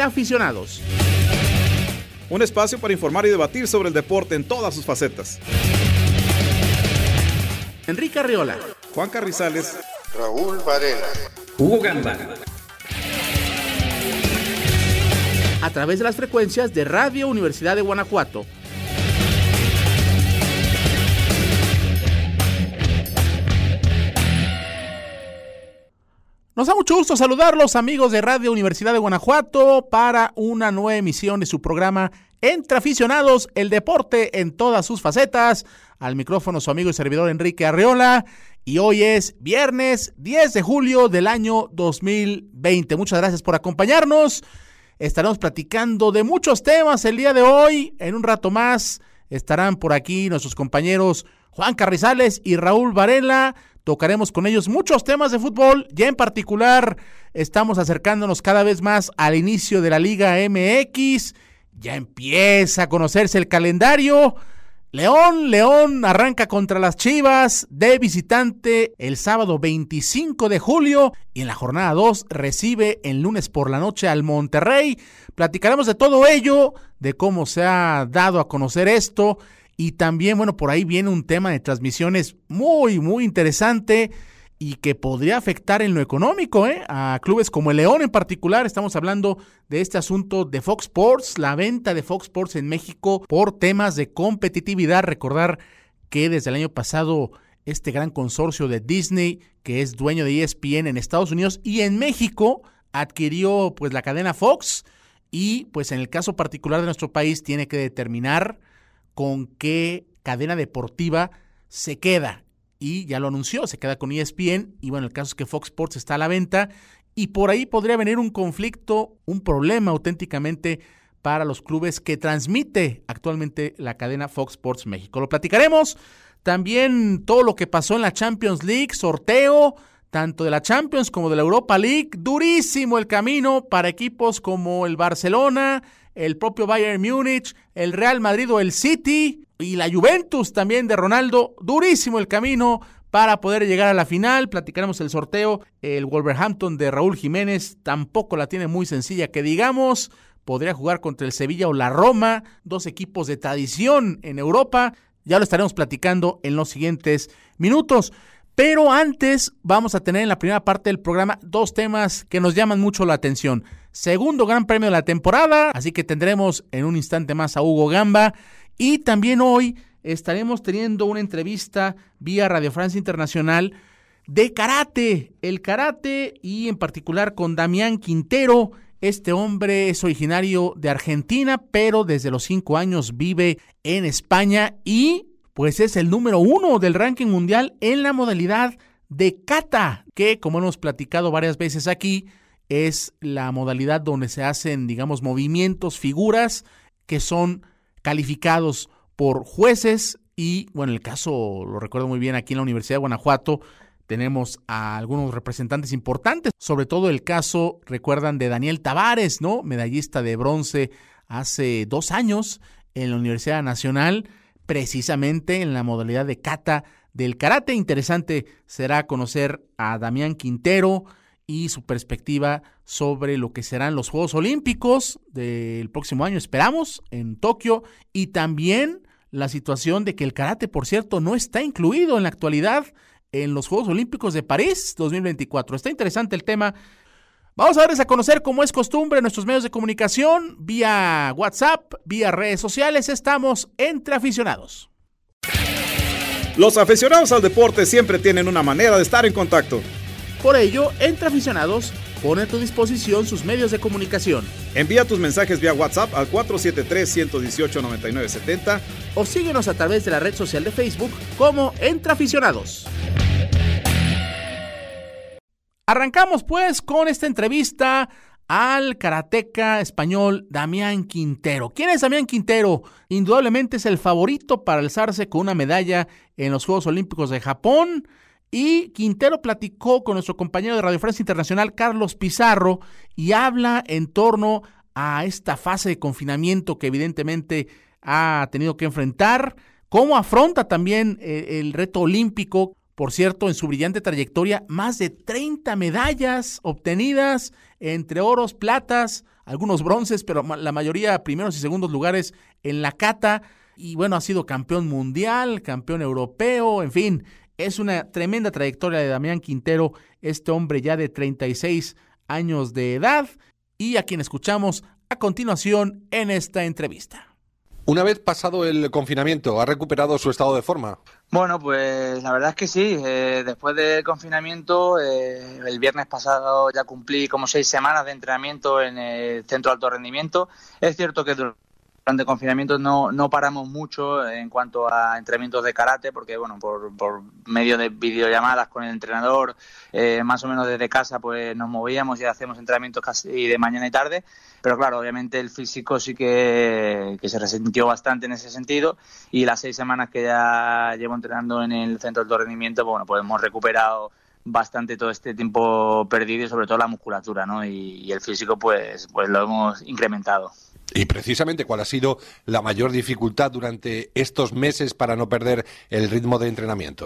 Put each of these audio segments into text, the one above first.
Entre Aficionados. Un espacio para informar y debatir sobre el deporte en todas sus facetas. Enrique Arriola. Juan Carrizales. Raúl Varela. Hugo Gamba. A través de las frecuencias de Radio Universidad de Guanajuato. Nos da mucho gusto saludarlos amigos de Radio Universidad de Guanajuato para una nueva emisión de su programa Entre Aficionados, el deporte en todas sus facetas. Al micrófono su amigo y servidor Enrique Arreola. Y hoy es viernes 10 de julio del año 2020. Muchas gracias por acompañarnos. Estaremos platicando de muchos temas el día de hoy. En un rato más estarán por aquí nuestros compañeros Juan Carrizales y Raúl Varela. Tocaremos con ellos muchos temas de fútbol, ya en particular estamos acercándonos cada vez más al inicio de la Liga MX, ya empieza a conocerse el calendario. León, León arranca contra las Chivas de visitante el sábado 25 de julio y en la jornada 2 recibe el lunes por la noche al Monterrey. Platicaremos de todo ello, de cómo se ha dado a conocer esto y también, bueno, por ahí viene un tema de transmisiones muy, muy interesante y que podría afectar en lo económico ¿eh? a clubes como el León en particular. Estamos hablando de este asunto de Fox Sports, la venta de Fox Sports en México por temas de competitividad. Recordar que desde el año pasado este gran consorcio de Disney, que es dueño de ESPN en Estados Unidos y en México, adquirió pues la cadena Fox y pues en el caso particular de nuestro país tiene que determinar con qué cadena deportiva se queda. Y ya lo anunció, se queda con ESPN. Y bueno, el caso es que Fox Sports está a la venta. Y por ahí podría venir un conflicto, un problema auténticamente para los clubes que transmite actualmente la cadena Fox Sports México. Lo platicaremos. También todo lo que pasó en la Champions League, sorteo, tanto de la Champions como de la Europa League. Durísimo el camino para equipos como el Barcelona, el propio Bayern Múnich, el Real Madrid o el City y la Juventus también de Ronaldo. Durísimo el camino para poder llegar a la final. Platicaremos el sorteo. El Wolverhampton de Raúl Jiménez tampoco la tiene muy sencilla que digamos. Podría jugar contra el Sevilla o la Roma, dos equipos de tradición en Europa. Ya lo estaremos platicando en los siguientes minutos. Pero antes vamos a tener en la primera parte del programa dos temas que nos llaman mucho la atención segundo gran premio de la temporada, así que tendremos en un instante más a Hugo Gamba y también hoy estaremos teniendo una entrevista vía Radio Francia Internacional de karate, el karate y en particular con Damián Quintero. Este hombre es originario de Argentina, pero desde los cinco años vive en España y pues es el número uno del ranking mundial en la modalidad de kata, que como hemos platicado varias veces aquí, es la modalidad donde se hacen, digamos, movimientos, figuras que son calificados por jueces y, bueno, el caso lo recuerdo muy bien aquí en la Universidad de Guanajuato, tenemos a algunos representantes importantes, sobre todo el caso, recuerdan, de Daniel Tavares, ¿no? Medallista de bronce hace dos años en la Universidad Nacional, precisamente en la modalidad de kata del karate. Interesante será conocer a Damián Quintero, y su perspectiva sobre lo que serán los Juegos Olímpicos del próximo año, esperamos, en Tokio, y también la situación de que el karate, por cierto, no está incluido en la actualidad en los Juegos Olímpicos de París 2024. Está interesante el tema. Vamos a darles a conocer, como es costumbre, nuestros medios de comunicación, vía WhatsApp, vía redes sociales. Estamos entre aficionados. Los aficionados al deporte siempre tienen una manera de estar en contacto. Por ello, Entre Aficionados pone a tu disposición sus medios de comunicación. Envía tus mensajes vía WhatsApp al 473-118-9970 o síguenos a través de la red social de Facebook como Entre Aficionados. Arrancamos pues con esta entrevista al karateca español Damián Quintero. ¿Quién es Damián Quintero? Indudablemente es el favorito para alzarse con una medalla en los Juegos Olímpicos de Japón. Y Quintero platicó con nuestro compañero de Radio Francia Internacional, Carlos Pizarro, y habla en torno a esta fase de confinamiento que evidentemente ha tenido que enfrentar, cómo afronta también eh, el reto olímpico. Por cierto, en su brillante trayectoria, más de 30 medallas obtenidas entre oros, platas, algunos bronces, pero la mayoría primeros y segundos lugares en la cata. Y bueno, ha sido campeón mundial, campeón europeo, en fin, es una tremenda trayectoria de Damián Quintero, este hombre ya de 36 años de edad, y a quien escuchamos a continuación en esta entrevista. Una vez pasado el confinamiento, ¿ha recuperado su estado de forma? Bueno, pues la verdad es que sí. Eh, después del confinamiento, eh, el viernes pasado ya cumplí como seis semanas de entrenamiento en el centro de alto rendimiento. Es cierto que durante confinamiento no, no paramos mucho en cuanto a entrenamientos de karate, porque bueno, por, por medio de videollamadas con el entrenador, eh, más o menos desde casa, pues nos movíamos y hacemos entrenamientos casi de mañana y tarde. Pero claro, obviamente el físico sí que, que se resintió bastante en ese sentido y las seis semanas que ya llevo entrenando en el centro de rendimiento, bueno, pues hemos recuperado bastante todo este tiempo perdido y sobre todo la musculatura, ¿no? Y, el físico, pues, pues lo hemos incrementado. Y precisamente, ¿cuál ha sido la mayor dificultad durante estos meses para no perder el ritmo de entrenamiento?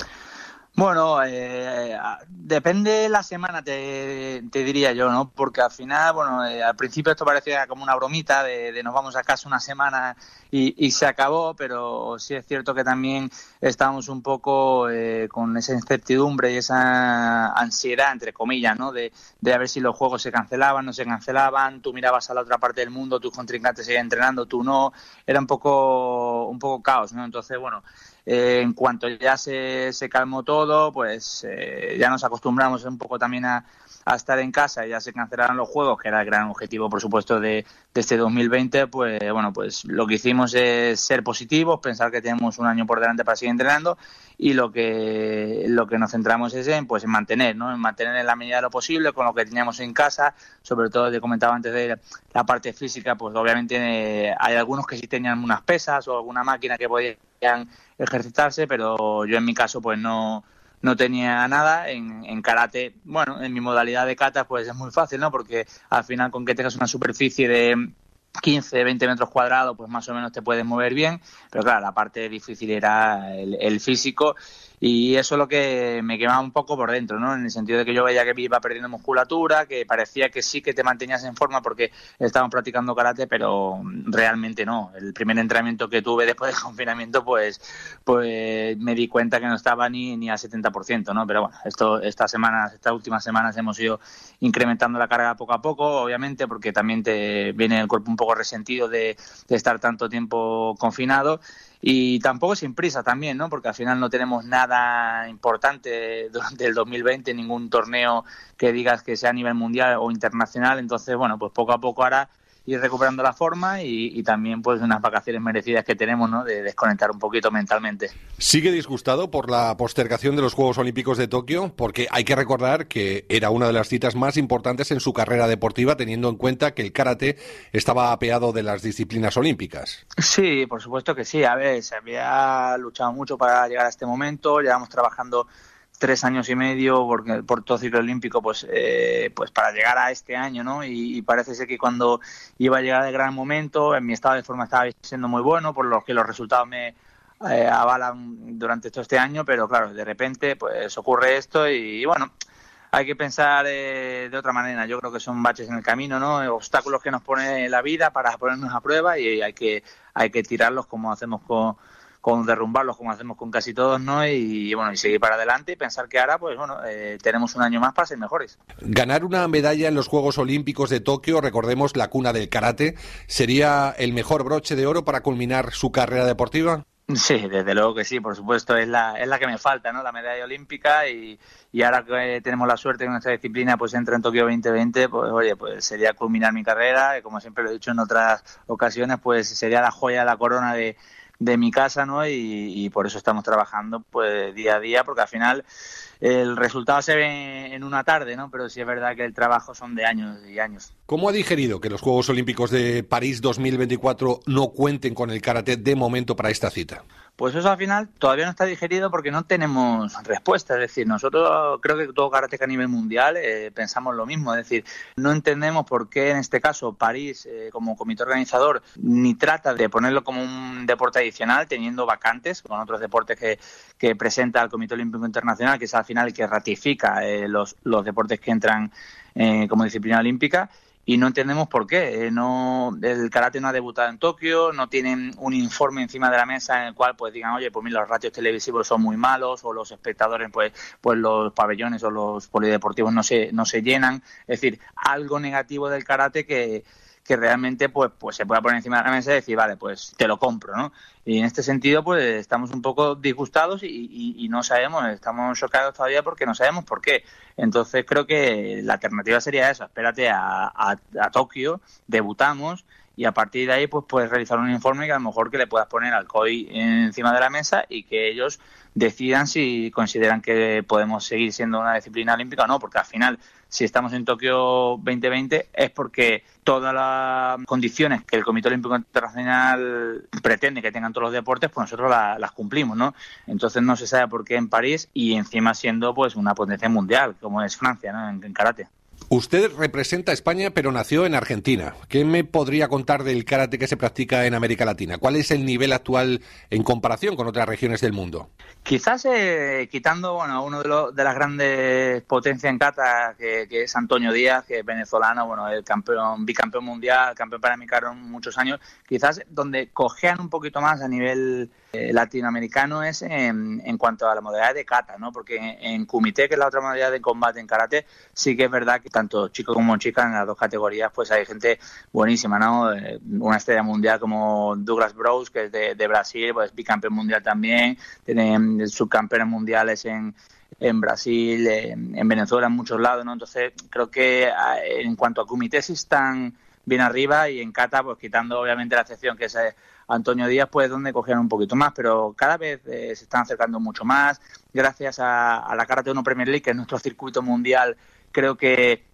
Bueno, eh, depende la semana, te, diría yo, ¿no? Porque al final, bueno, eh, al principio esto parecía como una bromita de, nos vamos a casa una semana y, se acabó, pero sí es cierto que también estábamos un poco eh, con esa incertidumbre y esa ansiedad, entre comillas, ¿no? De, de a ver si los juegos se cancelaban, no se cancelaban, tú mirabas a la otra parte del mundo, tus contrincantes seguían entrenando, tú no, era un poco, un poco caos, ¿no? Entonces, bueno, eh, en cuanto ya se, se calmó todo, pues eh, ya nos acostumbramos un poco también a, a estar en casa ya se cancelaron los juegos, que era el gran objetivo, por supuesto, de, este 2020, pues bueno, pues lo que hicimos es ser positivos, pensar que tenemos un año por delante para seguir entrenando y lo que lo que nos centramos es en pues en mantener, ¿no? En mantener en la medida de lo posible con lo que teníamos en casa, sobre todo te comentaba antes de la parte física, pues obviamente eh, hay algunos que sí tenían unas pesas o alguna máquina que ejercitarse, pero yo en mi caso pues no no tenía nada. En, en karate, bueno, en mi modalidad de kata, pues es muy fácil, ¿no? Porque al final, con que tengas una superficie de 15, 20 metros cuadrados, pues más o menos te puedes mover bien, pero claro, la parte difícil era el, el físico y eso es lo que me quemaba un poco por dentro, ¿no? En el sentido de que yo veía que iba perdiendo musculatura, que parecía que sí que te mantenías en forma porque estábamos practicando karate, pero realmente no. El primer entrenamiento que tuve después del confinamiento, pues, pues me di cuenta que no estaba ni, ni al 70%, ¿no? Pero bueno, esto, estas semanas, estas últimas semanas hemos ido incrementando la carga poco a poco, obviamente, porque también te viene el cuerpo un poco resentido de, de estar tanto tiempo confinado y tampoco sin prisa también, ¿no? Porque al final no tenemos nada importante durante el 2020, ningún torneo que digas que sea a nivel mundial o internacional, entonces, bueno, pues poco a poco ahora ir recuperando la forma y, también pues unas vacaciones merecidas que tenemos, ¿no? De desconectar un poquito mentalmente. ¿Sigue disgustado por la postergación de los Juegos Olímpicos de Tokio? Porque hay que recordar que era una de las citas más importantes en su carrera deportiva, teniendo en cuenta que el karate estaba apeado de las disciplinas olímpicas. Sí, por supuesto que sí. A ver, se había luchado mucho para llegar a este momento, llevamos trabajando tres años y medio porque por todo ciclo olímpico pues eh, pues para llegar a este año no y, parece ser que cuando iba a llegar el gran momento en mi estado de forma estaba siendo muy bueno por lo que los resultados me eh, avalan durante todo este año pero claro de repente pues ocurre esto y, bueno hay que pensar eh, de otra manera. Yo creo que son baches en el camino, ¿no? Obstáculos que nos pone la vida para ponernos a prueba y hay que, hay que tirarlos como hacemos con, con derrumbarlos como hacemos con casi todos, ¿no? Y, bueno, y seguir para adelante y pensar que ahora, pues bueno, eh, tenemos un año más para ser mejores. Ganar una medalla en los Juegos Olímpicos de Tokio, recordemos la cuna del karate, ¿sería el mejor broche de oro para culminar su carrera deportiva? Sí, desde luego que sí, por supuesto, es la, es la que me falta, ¿no? La medalla olímpica y, y ahora que tenemos la suerte que nuestra disciplina pues entra en Tokio 2020, pues oye, pues sería culminar mi carrera, y como siempre lo he dicho en otras ocasiones, pues sería la joya de la corona de, de mi casa, ¿no? Y, por eso estamos trabajando pues día a día, porque al final el resultado se ve en una tarde, ¿no? Pero sí es verdad que el trabajo son de años y años. ¿Cómo ha digerido que los Juegos Olímpicos de París 2024 no cuenten con el karate de momento para esta cita? Pues eso al final todavía no está digerido porque no tenemos respuesta. Es decir, nosotros creo que todo karateka a nivel mundial eh, pensamos lo mismo. Es decir, no entendemos por qué en este caso París, eh, como comité organizador, ni trata de ponerlo como un deporte adicional, teniendo vacantes con otros deportes que, que presenta el Comité Olímpico Internacional, que es al final el que ratifica eh, los, los deportes que entran como disciplina olímpica y no entendemos por qué. Eh, no, el karate no ha debutado en Tokio, no tienen un informe encima de la mesa en el cual pues digan, oye, pues mira, los ratios televisivos son muy malos o los espectadores, pues, pues los pabellones o los polideportivos no se, no se llenan. Es decir, algo negativo del karate que, que realmente pues, pues se pueda poner encima de la mesa y decir, vale, pues te lo compro, ¿no? Y en este sentido, pues estamos un poco disgustados y, no sabemos, estamos chocados todavía porque no sabemos por qué. Entonces creo que la alternativa sería esa, espérate a, a, a Tokio, debutamos y a partir de ahí pues puedes realizar un informe que a lo mejor que le puedas poner al COI encima de la mesa y que ellos decidan si consideran que podemos seguir siendo una disciplina olímpica o no, porque al final si estamos en Tokio 2020 es porque todas las condiciones que el Comité Olímpico Internacional pretende que tengan todos los deportes, pues nosotros las cumplimos, ¿no? Entonces no se sabe por qué en París y encima siendo pues una potencia mundial como es Francia, ¿no? en karate. Usted representa España, pero nació en Argentina. ¿Qué me podría contar del karate que se practica en América Latina? ¿Cuál es el nivel actual en comparación con otras regiones del mundo? Quizás eh, quitando bueno, uno de, de, las grandes potencias en kata, que, es Antonio Díaz, que es venezolano, bueno, el campeón, bicampeón mundial, campeón panamericano muchos años, quizás donde cojean un poquito más a nivel eh, latinoamericano es en, en, cuanto a la modalidad de kata, ¿no? Porque en, kumite, que es la otra modalidad de combate en karate, sí que es verdad que tanto chicos como chicas en las dos categorías, pues hay gente buenísima, ¿no? Eh, una estrella mundial como Douglas Bros, que es de, Brasil, pues bicampeón mundial también, tienen subcampeones mundiales en, en Brasil, en, Venezuela, en muchos lados, ¿no? Entonces, creo que ah, en cuanto a kumite sí están bien arriba y en kata, pues quitando obviamente la excepción que es eh, Antonio Díaz, pues donde cogieron un poquito más, pero cada vez eh, se están acercando mucho más. Gracias a, la Karate 1 Premier League, que es nuestro circuito mundial, creo que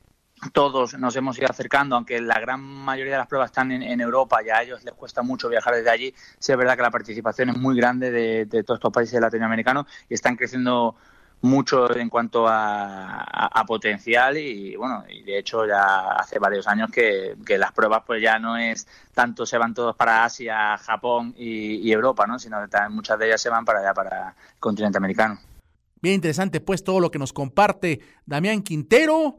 todos nos hemos ido acercando, aunque la gran mayoría de las pruebas están en, Europa y a ellos les cuesta mucho viajar desde allí, sí es verdad que la participación es muy grande de, todos estos países latinoamericanos y están creciendo mucho en cuanto a, potencial y bueno y de hecho ya hace varios años que, las pruebas pues ya no es tanto se van todos para Asia, Japón y, Europa, ¿no? sino que muchas de ellas se van para allá para el continente americano. Bien interesante pues todo lo que nos comparte Damián Quintero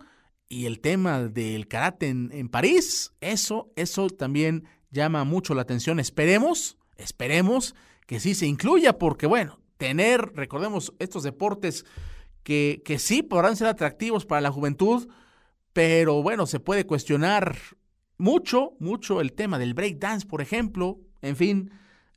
y el tema del karate en, París, eso eso también llama mucho la atención. Esperemos, esperemos que sí se incluya porque bueno, tener, recordemos, estos deportes que, que sí podrán ser atractivos para la juventud, pero bueno, se puede cuestionar mucho, mucho el tema del breakdance, por ejemplo. En fin,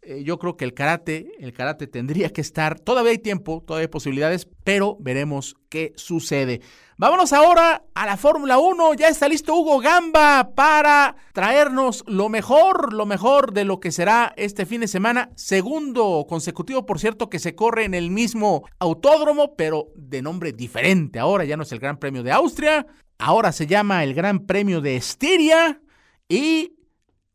eh, yo creo que el karate, el karate tendría que estar, todavía hay tiempo, todavía hay posibilidades, pero veremos qué sucede. Vámonos ahora a la Fórmula 1, ya está listo Hugo Gamba para traernos lo mejor, lo mejor de lo que será este fin de semana, segundo consecutivo, por cierto, que se corre en el mismo autódromo, pero de nombre diferente. Ahora ya no es el Gran Premio de Austria, ahora se llama el Gran Premio de Estiria y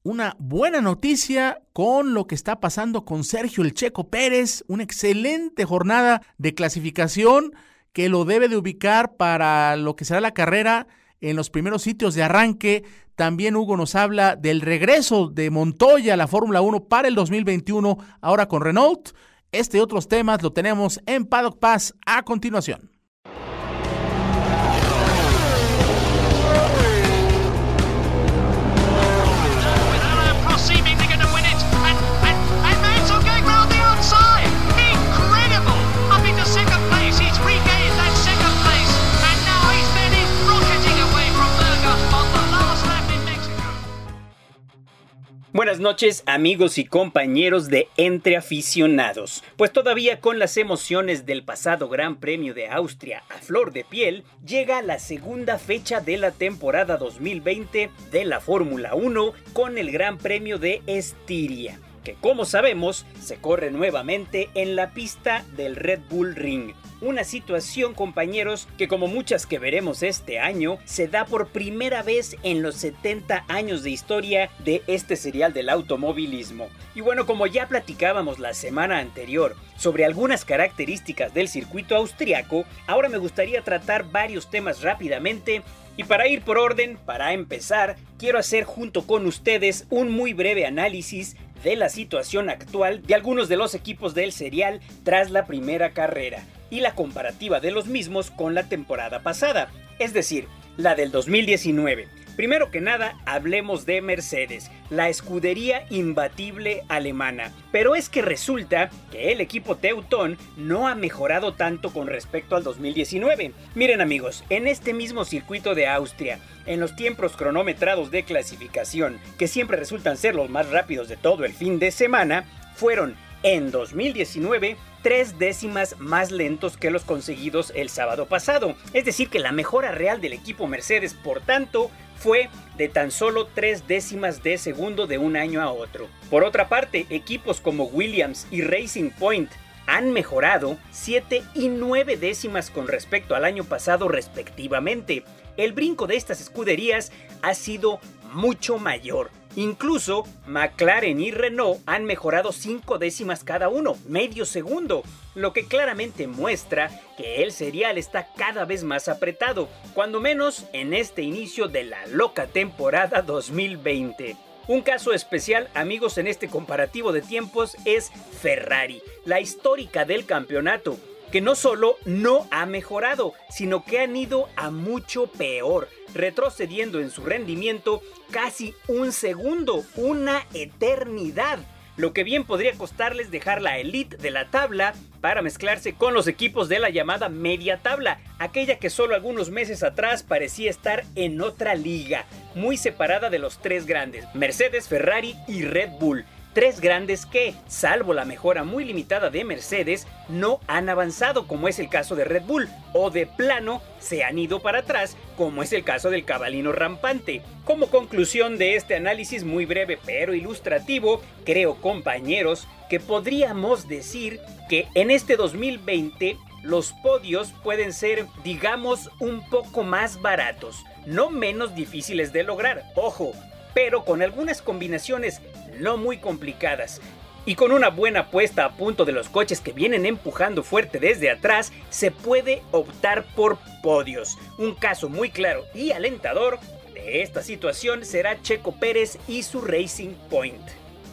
una buena noticia con lo que está pasando con Sergio El Checo Pérez, una excelente jornada de clasificación que lo debe de ubicar para lo que será la carrera en los primeros sitios de arranque. También Hugo nos habla del regreso de Montoya a la Fórmula 1 para el 2021, ahora con Renault. Este y otros temas lo tenemos en Paddock Pass a continuación. Buenas noches amigos y compañeros de Entre Aficionados. Pues todavía con las emociones del pasado Gran Premio de Austria a flor de piel, llega la segunda fecha de la temporada 2020 de la Fórmula 1 con el Gran Premio de Estiria, que como sabemos se corre nuevamente en la pista del Red Bull Ring. Una situación, compañeros, que como muchas que veremos este año, se da por primera vez en los 70 años de historia de este serial del automovilismo. Y bueno, como ya platicábamos la semana anterior sobre algunas características del circuito austriaco, ahora me gustaría tratar varios temas rápidamente y para ir por orden, para empezar, quiero hacer junto con ustedes un muy breve análisis de la situación actual de algunos de los equipos del serial tras la primera carrera y la comparativa de los mismos con la temporada pasada, es decir, la del 2019. Primero que nada, hablemos de Mercedes, la escudería imbatible alemana. Pero es que resulta que el equipo Teutón no ha mejorado tanto con respecto al 2019. Miren amigos, en este mismo circuito de Austria, en los tiempos cronometrados de clasificación, que siempre resultan ser los más rápidos de todo el fin de semana, fueron en 2019 tres décimas más lentos que los conseguidos el sábado pasado. Es decir, que la mejora real del equipo Mercedes, por tanto, fue de tan solo tres décimas de segundo de un año a otro. Por otra parte, equipos como Williams y Racing Point han mejorado 7 y 9 décimas con respecto al año pasado respectivamente. El brinco de estas escuderías ha sido mucho mayor. Incluso McLaren y Renault han mejorado 5 décimas cada uno, medio segundo, lo que claramente muestra que el serial está cada vez más apretado, cuando menos en este inicio de la loca temporada 2020. Un caso especial, amigos, en este comparativo de tiempos es Ferrari, la histórica del campeonato, que no solo no ha mejorado, sino que han ido a mucho peor, retrocediendo en su rendimiento casi un segundo, una eternidad lo que bien podría costarles dejar la elite de la tabla para mezclarse con los equipos de la llamada media tabla, aquella que solo algunos meses atrás parecía estar en otra liga, muy separada de los tres grandes, Mercedes, Ferrari y Red Bull. Tres grandes que, salvo la mejora muy limitada de Mercedes, no han avanzado como es el caso de Red Bull, o de plano se han ido para atrás como es el caso del cabalino rampante. Como conclusión de este análisis muy breve pero ilustrativo, creo compañeros que podríamos decir que en este 2020 los podios pueden ser, digamos, un poco más baratos, no menos difíciles de lograr, ojo, pero con algunas combinaciones no muy complicadas. Y con una buena puesta a punto de los coches que vienen empujando fuerte desde atrás, se puede optar por podios. Un caso muy claro y alentador de esta situación será Checo Pérez y su Racing Point.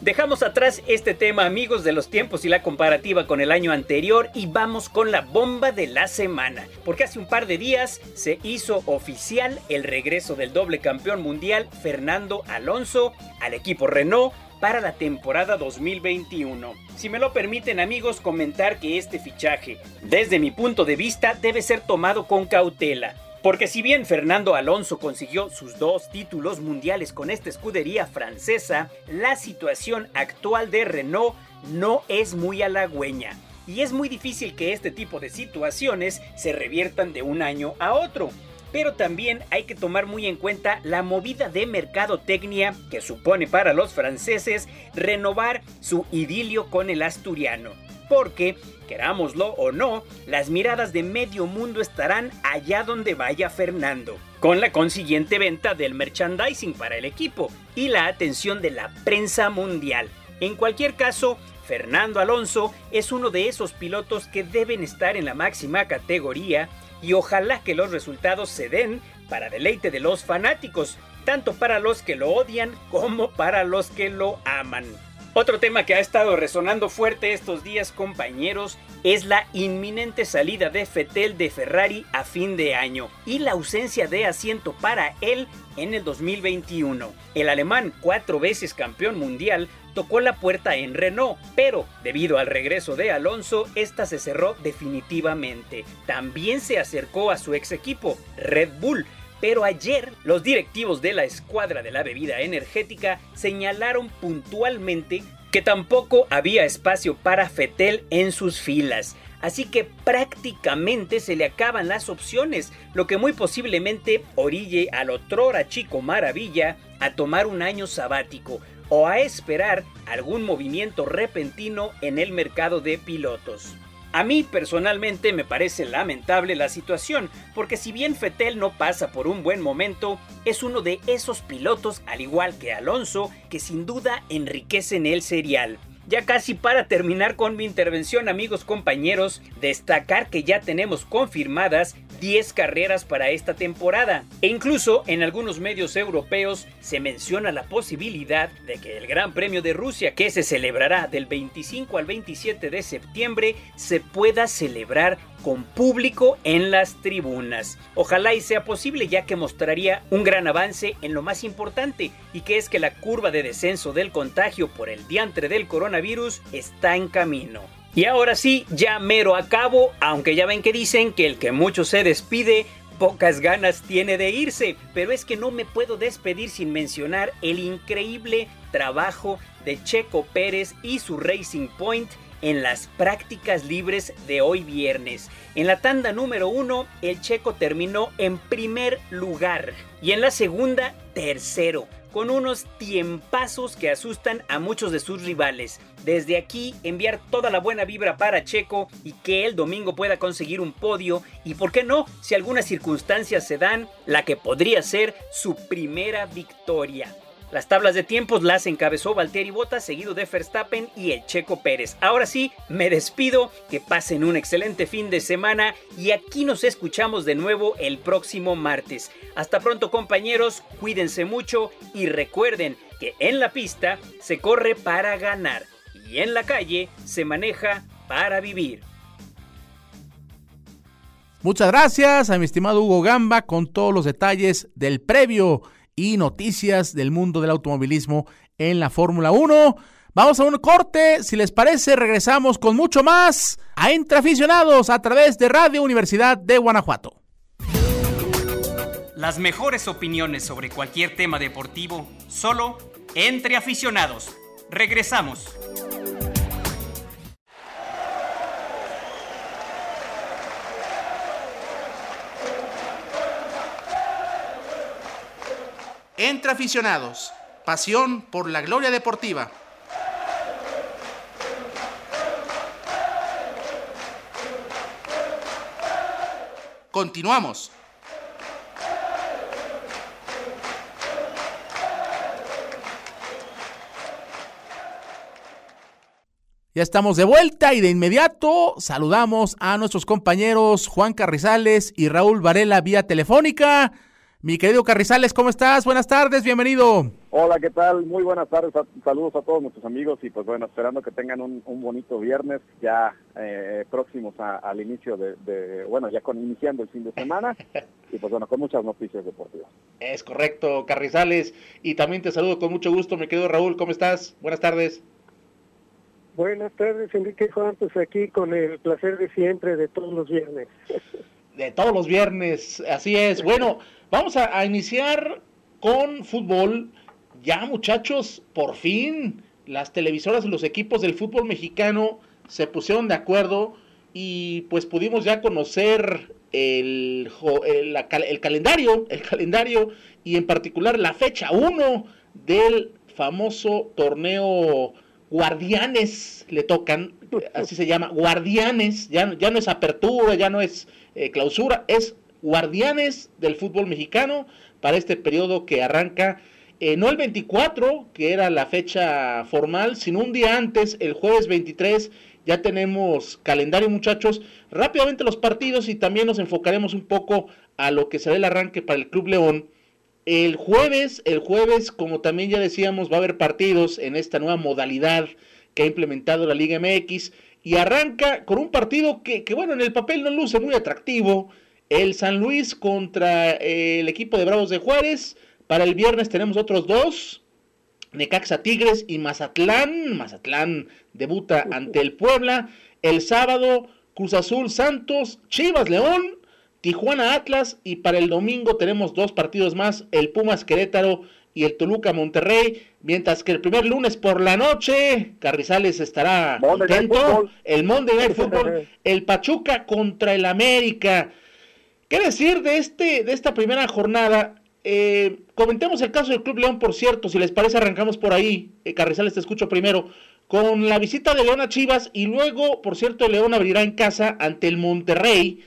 Dejamos atrás este tema amigos de los tiempos y la comparativa con el año anterior y vamos con la bomba de la semana, porque hace un par de días se hizo oficial el regreso del doble campeón mundial Fernando Alonso al equipo Renault para la temporada 2021. Si me lo permiten amigos, comentar que este fichaje, desde mi punto de vista, debe ser tomado con cautela. Porque si bien Fernando Alonso consiguió sus dos títulos mundiales con esta escudería francesa, la situación actual de Renault no es muy halagüeña. Y es muy difícil que este tipo de situaciones se reviertan de un año a otro pero también hay que tomar muy en cuenta la movida de mercadotecnia que supone para los franceses renovar su idilio con el asturiano. Porque, querámoslo o no, las miradas de medio mundo estarán allá donde vaya Fernando, con la consiguiente venta del merchandising para el equipo y la atención de la prensa mundial. En cualquier caso, Fernando Alonso es uno de esos pilotos que deben estar en la máxima categoría y ojalá que los resultados se den para deleite de los fanáticos, tanto para los que lo odian como para los que lo aman. Otro tema que ha estado resonando fuerte estos días, compañeros, es la inminente salida de Fetel de Ferrari a fin de año y la ausencia de asiento para él en el 2021. El alemán, cuatro veces campeón mundial, tocó la puerta en Renault, pero debido al regreso de Alonso, esta se cerró definitivamente. También se acercó a su ex equipo, Red Bull, pero ayer los directivos de la escuadra de la bebida energética señalaron puntualmente que tampoco había espacio para Fetel en sus filas. Así que prácticamente se le acaban las opciones, lo que muy posiblemente orille al otrora chico maravilla a tomar un año sabático, o a esperar algún movimiento repentino en el mercado de pilotos. A mí personalmente me parece lamentable la situación, porque si bien Fetel no pasa por un buen momento, es uno de esos pilotos, al igual que Alonso, que sin duda enriquecen el serial. Ya casi para terminar con mi intervención amigos compañeros, destacar que ya tenemos confirmadas 10 carreras para esta temporada. E incluso en algunos medios europeos se menciona la posibilidad de que el Gran Premio de Rusia, que se celebrará del 25 al 27 de septiembre, se pueda celebrar con público en las tribunas. Ojalá y sea posible ya que mostraría un gran avance en lo más importante y que es que la curva de descenso del contagio por el diantre del coronavirus está en camino. Y ahora sí, ya mero a cabo, aunque ya ven que dicen que el que mucho se despide, pocas ganas tiene de irse, pero es que no me puedo despedir sin mencionar el increíble trabajo de Checo Pérez y su Racing Point en las prácticas libres de hoy viernes. En la tanda número uno, el checo terminó en primer lugar y en la segunda, tercero, con unos tiempazos que asustan a muchos de sus rivales. Desde aquí, enviar toda la buena vibra para Checo y que el domingo pueda conseguir un podio y, por qué no, si algunas circunstancias se dan, la que podría ser su primera victoria. Las tablas de tiempos las encabezó Valtteri Bottas, seguido de Verstappen y el Checo Pérez. Ahora sí, me despido, que pasen un excelente fin de semana y aquí nos escuchamos de nuevo el próximo martes. Hasta pronto compañeros, cuídense mucho y recuerden que en la pista se corre para ganar y en la calle se maneja para vivir. Muchas gracias a mi estimado Hugo Gamba con todos los detalles del previo y noticias del mundo del automovilismo en la Fórmula 1. Vamos a un corte, si les parece, regresamos con mucho más a Entre Aficionados a través de Radio Universidad de Guanajuato. Las mejores opiniones sobre cualquier tema deportivo, solo Entre Aficionados. Regresamos. Entre aficionados, pasión por la gloria deportiva. Continuamos. Ya estamos de vuelta y de inmediato saludamos a nuestros compañeros Juan Carrizales y Raúl Varela vía telefónica. Mi querido Carrizales, ¿cómo estás? Buenas tardes, bienvenido. Hola, ¿qué tal? Muy buenas tardes, saludos a todos nuestros amigos y pues bueno, esperando que tengan un, bonito viernes ya eh, próximos al inicio de, bueno, ya con iniciando el fin de semana y pues bueno, con muchas noticias deportivas. Es correcto, Carrizales, y también te saludo con mucho gusto, mi querido Raúl, ¿cómo estás? Buenas tardes. Buenas tardes, Enrique Juan, pues aquí con el placer de siempre de todos los viernes. De todos los viernes, así es. Bueno, Vamos a, iniciar con fútbol. Ya muchachos, por fin las televisoras y los equipos del fútbol mexicano se pusieron de acuerdo y pues pudimos ya conocer el, el, calendario, el calendario y en particular la fecha 1 del famoso torneo Guardianes, le tocan, así se llama, Guardianes, ya, ya no es apertura, ya no es eh, clausura, es guardianes del fútbol mexicano para este periodo que arranca eh, no el 24, que era la fecha formal, sino un día antes, el jueves 23, ya tenemos calendario muchachos. Rápidamente los partidos y también nos enfocaremos un poco a lo que será el arranque para el Club León. El jueves, el jueves, como también ya decíamos, va a haber partidos en esta nueva modalidad que ha implementado la Liga MX y arranca con un partido que, que bueno, en el papel no luce muy atractivo, el San Luis contra eh, el equipo de Bravos de Juárez. Para el viernes tenemos otros dos. Necaxa Tigres y Mazatlán. Mazatlán debuta ante el Puebla. El sábado Cruz Azul Santos, Chivas León, Tijuana Atlas y para el domingo tenemos dos partidos más, el Pumas Querétaro y el Toluca Monterrey, mientras que el primer lunes por la noche Carrizales estará contento, el Monday Night Football, el Pachuca contra el América. ¿Qué decir de, este, de esta primera jornada? Eh, comentemos el caso del Club León, por cierto, si les parece arrancamos por ahí, eh, Carrizales te escucho primero, con la visita de León a Chivas y luego, por cierto, León abrirá en casa ante el Monterrey,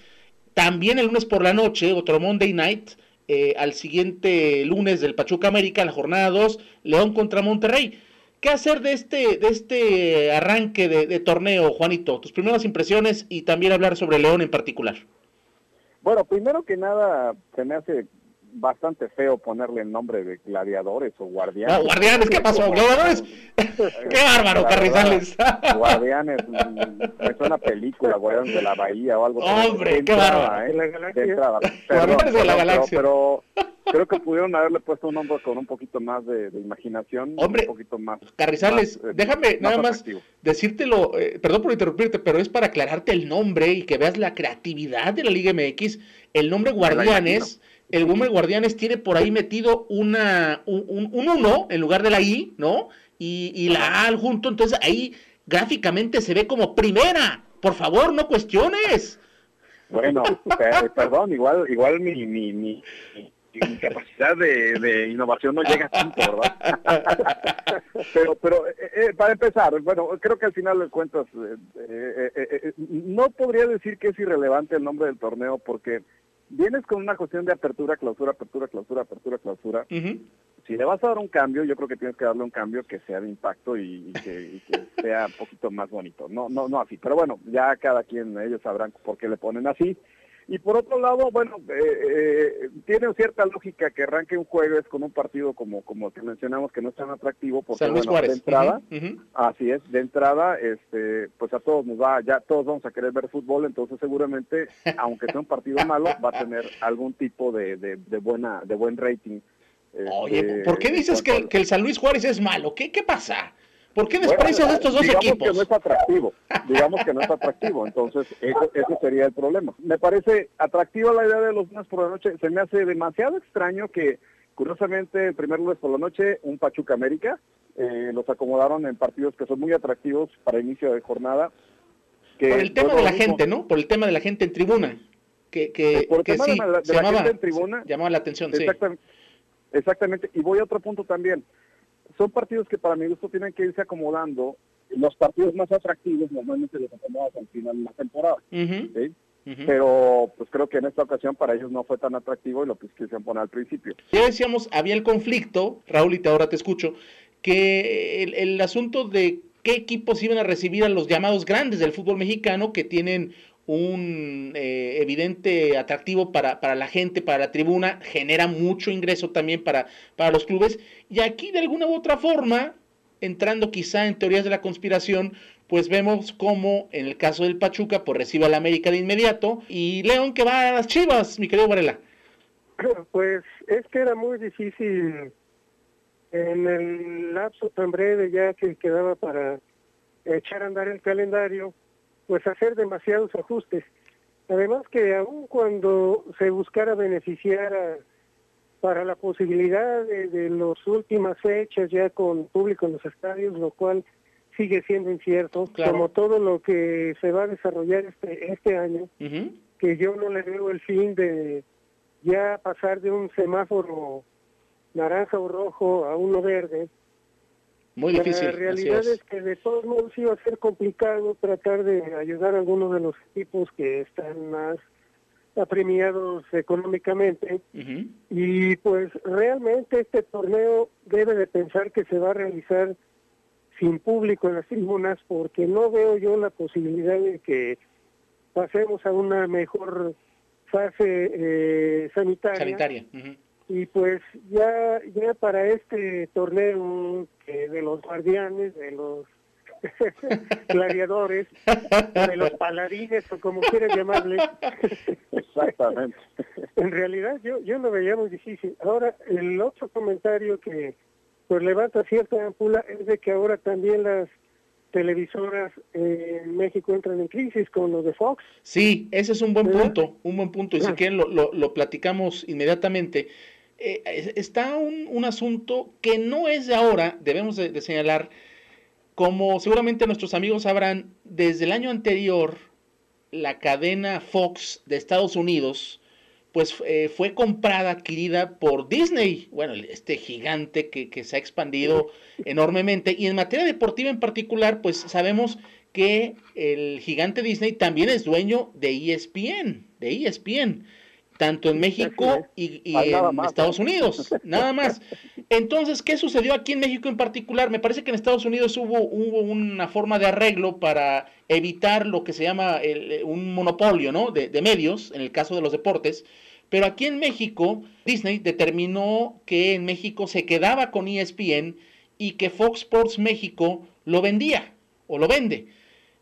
también el lunes por la noche, otro Monday Night, eh, al siguiente lunes del Pachuca América, la jornada 2, León contra Monterrey. ¿Qué hacer de este, de este arranque de torneo, Juanito? Tus primeras impresiones y también hablar sobre León en particular. Bueno, primero que nada, se me hace bastante feo ponerle el nombre de gladiadores o guardianes. No, guardianes, ¿qué pasó? ¿Gladiadores? ¡Qué bárbaro, Carrizales! guardianes, es una película, Guardianes de la Bahía o algo ¡Hombre, qué bárbaro! ¿eh? De la galaxia. Guardianes de la Galaxia. Pero, creo que pudieron haberle puesto un nombre con un poquito más de, de imaginación, Hombre, un poquito más. Carrizales, más, eh, déjame nada más atractivo. decírtelo, eh, perdón por interrumpirte, pero es para aclararte el nombre y que veas la creatividad de la Liga MX. El nombre Guardianes, el nombre Guardianes tiene por ahí metido una, un, un, un uno en lugar de la I, ¿no? Y, la A al junto, entonces ahí gráficamente se ve como primera. Por favor, no cuestiones. Bueno, per- perdón, igual, igual mi, mi- mi capacidad de, de innovación no llega a tanto, ¿verdad? pero, pero eh, eh, para empezar, bueno, creo que al final de cuentas, eh, eh, eh, eh, no podría decir que es irrelevante el nombre del torneo porque vienes con una cuestión de apertura, clausura, apertura, clausura, apertura, clausura. Si le vas a dar un cambio, yo creo que tienes que darle un cambio que sea de impacto y, y que, y que sea un poquito más bonito. No, no, no así. Pero bueno, ya cada quien, ellos sabrán por qué le ponen así. Y por otro lado, bueno, eh, eh, tiene cierta lógica que arranque un jueves con un partido como como que mencionamos que no es tan atractivo porque bueno, de entrada, así es, de entrada, este, pues a todos nos va, ya todos vamos a querer ver fútbol, entonces seguramente, aunque sea un partido malo, va a tener algún tipo de, de, de buena, de buen rating. Oye, este, ¿por qué dices que, que el San Luis Juárez es malo? ¿Qué, qué pasa? ¿Por qué Bueno, desprecias a estos dos digamos equipos? que no es atractivo, digamos que no es atractivo, entonces eso, ese sería el problema. Me parece atractiva la idea de los lunes por la noche, se me hace demasiado extraño que curiosamente el primer lunes por la noche un Pachuca América eh, los acomodaron en partidos que son muy atractivos para inicio de jornada. Que, Por el tema bueno, de la mismo, gente, ¿no? Por el tema de la gente en tribuna. Que, que, Por el que tema sí, de la- de se la llamaba, gente en tribuna. llamaba la atención, sí. Exactamente, exactamente. Y voy a otro punto también. Son partidos que para mi gusto tienen que irse acomodando. Los partidos más atractivos normalmente los acomodas al final de la temporada. Pero pues creo que en esta ocasión para ellos no fue tan atractivo y lo quisieron poner al principio. Ya decíamos, había el conflicto, Raúl, y te- ahora te escucho, que el, el asunto de qué equipos iban a recibir a los llamados grandes del fútbol mexicano que tienen un eh, evidente atractivo para, para la gente, para la tribuna, genera mucho ingreso también para, para los clubes. Y aquí de alguna u otra forma, entrando quizá en teorías de la conspiración, pues vemos como en el caso del Pachuca, pues recibe a la América de inmediato y León que va a las Chivas, mi querido Varela. Pues es que era muy difícil en el lapso tan breve ya que quedaba para echar a andar el calendario, pues hacer demasiados ajustes. Además que aun cuando se buscara beneficiar a- para la posibilidad de, de las últimas fechas ya con público en los estadios, lo cual sigue siendo incierto, Claro. como todo lo que se va a desarrollar este, este año, que yo no le veo el fin de ya pasar de un semáforo naranja o rojo a uno verde. Muy difícil. La realidad es. es que de todos modos iba a ser complicado tratar de ayudar a algunos de los equipos que están más apremiados económicamente y pues realmente este torneo debe de pensar que se va a realizar sin público en las tribunas porque no veo yo la posibilidad de que pasemos a una mejor fase eh, sanitaria. Y pues ya ya para este torneo que de los guardianes de los gladiadores de los paladines o como quieran llamarle Exactamente. en realidad yo yo lo veía muy difícil. Ahora, el otro comentario que pues levanta cierta ampula es de que ahora también las televisoras en México entran en crisis con lo de Fox. Sí, ese es un buen ¿Verdad? punto, un buen punto, y si quieren lo, lo- lo platicamos inmediatamente. Eh, es- está un, un asunto que no es de ahora, debemos de, señalar, como seguramente nuestros amigos sabrán, desde el año anterior, la cadena Fox de Estados Unidos, pues eh, fue comprada, adquirida por Disney, bueno, este gigante que, que se ha expandido enormemente, y en materia deportiva en particular, pues sabemos que el gigante Disney también es dueño de ESPN, de ESPN. Tanto en México y, en Estados Unidos, nada más. Entonces, ¿qué sucedió aquí en México en particular? Me parece que en Estados Unidos hubo, hubo una forma de arreglo para evitar lo que se llama un monopolio ¿no? de, de medios, en el caso de los deportes, pero aquí en México, Disney determinó que en México se quedaba con ESPN y que Fox Sports México lo vendía o lo vende.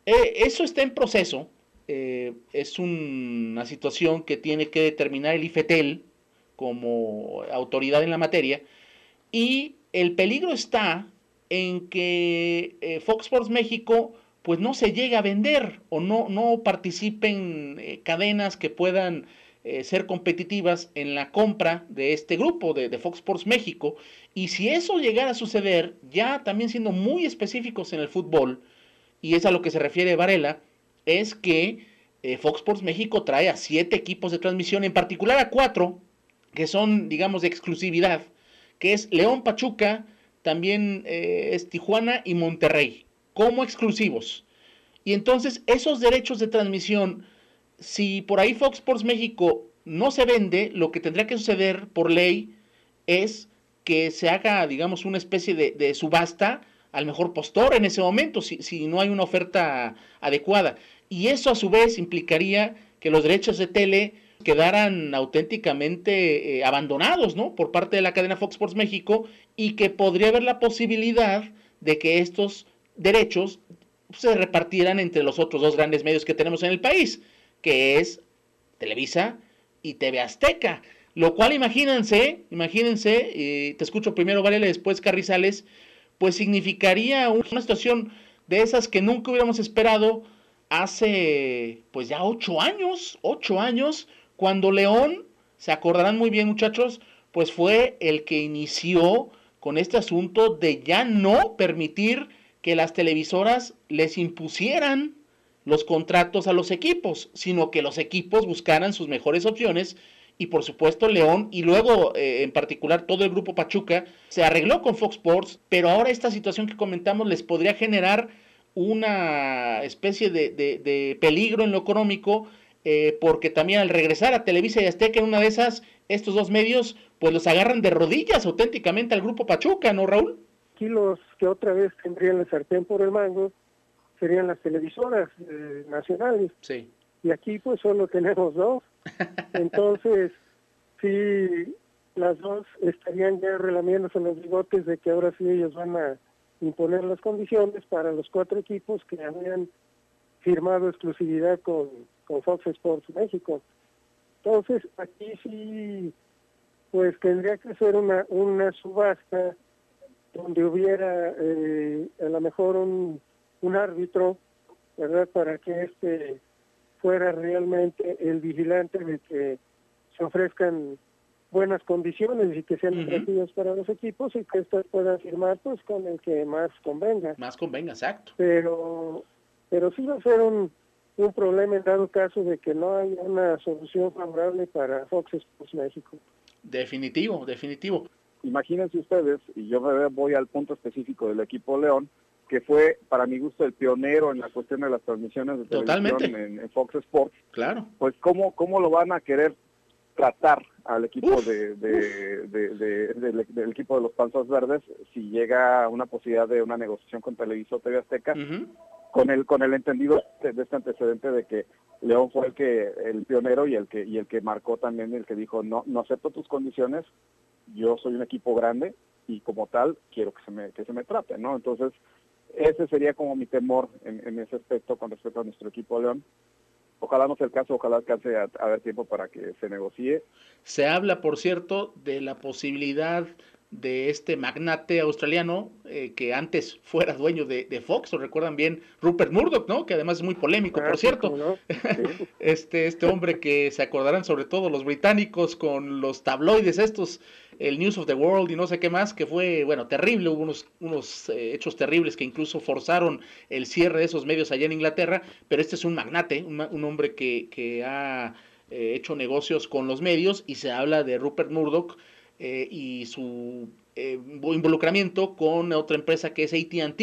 Eh, eso está en proceso. Eh, es una situación que tiene que determinar el IFETEL como autoridad en la materia. Y el peligro está en que eh, Fox Sports México pues no se llegue a vender o no, no participen cadenas que puedan ser competitivas en la compra de este grupo de, de, Fox Sports México. Y si eso llegara a suceder, ya también siendo muy específicos en el fútbol, y es a lo que se refiere Varela, es que eh, Fox Sports México trae a siete equipos de transmisión, en particular a cuatro, que son, digamos, de exclusividad, que es León Pachuca, también eh, es Tijuana y Monterrey, como exclusivos. Y entonces esos derechos de transmisión, si por ahí Fox Sports México no se vende, lo que tendría que suceder por ley es que se haga, digamos, una especie de subasta al mejor postor en ese momento, si, no hay una oferta adecuada. Y eso a su vez implicaría que los derechos de tele quedaran auténticamente eh, abandonados, ¿no? Por parte de la cadena Fox Sports México y que podría haber la posibilidad de que estos derechos se repartieran entre los otros dos grandes medios que tenemos en el país, que es Televisa y TV Azteca. Lo cual imagínense, imagínense, y te escucho primero Varela, después Carrizales, pues significaría una situación de esas que nunca hubiéramos esperado hace pues ya ocho años, ocho años, cuando León, se acordarán muy bien muchachos, pues fue el que inició con este asunto de ya no permitir que las televisoras les impusieran los contratos a los equipos, sino que los equipos buscaran sus mejores opciones. Y por supuesto León y luego eh, en particular todo el grupo Pachuca se arregló con Fox Sports, pero ahora esta situación que comentamos les podría generar una especie de, peligro en lo económico eh, porque también al regresar a Televisa y Azteca en una de esas, estos dos medios pues los agarran de rodillas auténticamente al grupo Pachuca, ¿no Raúl? Aquí los que otra vez tendrían el sartén por el mango serían las televisoras eh, nacionales. Sí. Y aquí pues solo tenemos dos. Entonces, sí, las dos estarían ya relamiéndose los bigotes de que ahora sí ellos van a imponer las condiciones para los cuatro equipos que habían firmado exclusividad con, con Fox Sports México. Entonces, aquí sí, pues tendría que ser una, una subasta donde hubiera eh, a lo mejor un, un árbitro, ¿verdad? Para que este fuera realmente el vigilante de que se ofrezcan buenas condiciones y que sean atractivas para los equipos y que estos puedan firmar pues con el que más convenga. Más convenga, exacto. Pero, pero sí va a ser un, un problema en dado caso de que no haya una solución favorable para Fox Sports México. Definitivo, definitivo. Imagínense ustedes, y yo voy al punto específico del equipo León, que fue para mi gusto el pionero en la cuestión de las transmisiones de televisión en, Fox Sports. Claro. Pues cómo cómo lo van a querer tratar al equipo de, del equipo de los Panzas Verdes si llega una posibilidad de una negociación con Televisor TV Azteca con el con el entendido de este antecedente de que León fue el que el pionero y el que y el que marcó también el que dijo no no acepto tus condiciones yo soy un equipo grande y como tal quiero que se me que se me trate no entonces ese sería como mi temor en, ese aspecto con respecto a nuestro equipo León. Ojalá no sea el caso, ojalá alcance a, a haber tiempo para que se negocie. Se habla, por cierto, de la posibilidad de este magnate australiano eh, que antes fuera dueño de, de, Fox, lo recuerdan bien, Rupert Murdoch, ¿no? Que además es muy polémico, por cierto. este, este hombre que se acordarán sobre todo los británicos con los tabloides estos, el News of the World y no sé qué más, que fue, bueno, terrible, hubo unos, unos eh, hechos terribles que incluso forzaron el cierre de esos medios allá en Inglaterra, pero este es un magnate, un, hombre que, que ha eh, hecho negocios con los medios y se habla de Rupert Murdoch eh, y su eh, involucramiento con otra empresa que es ATT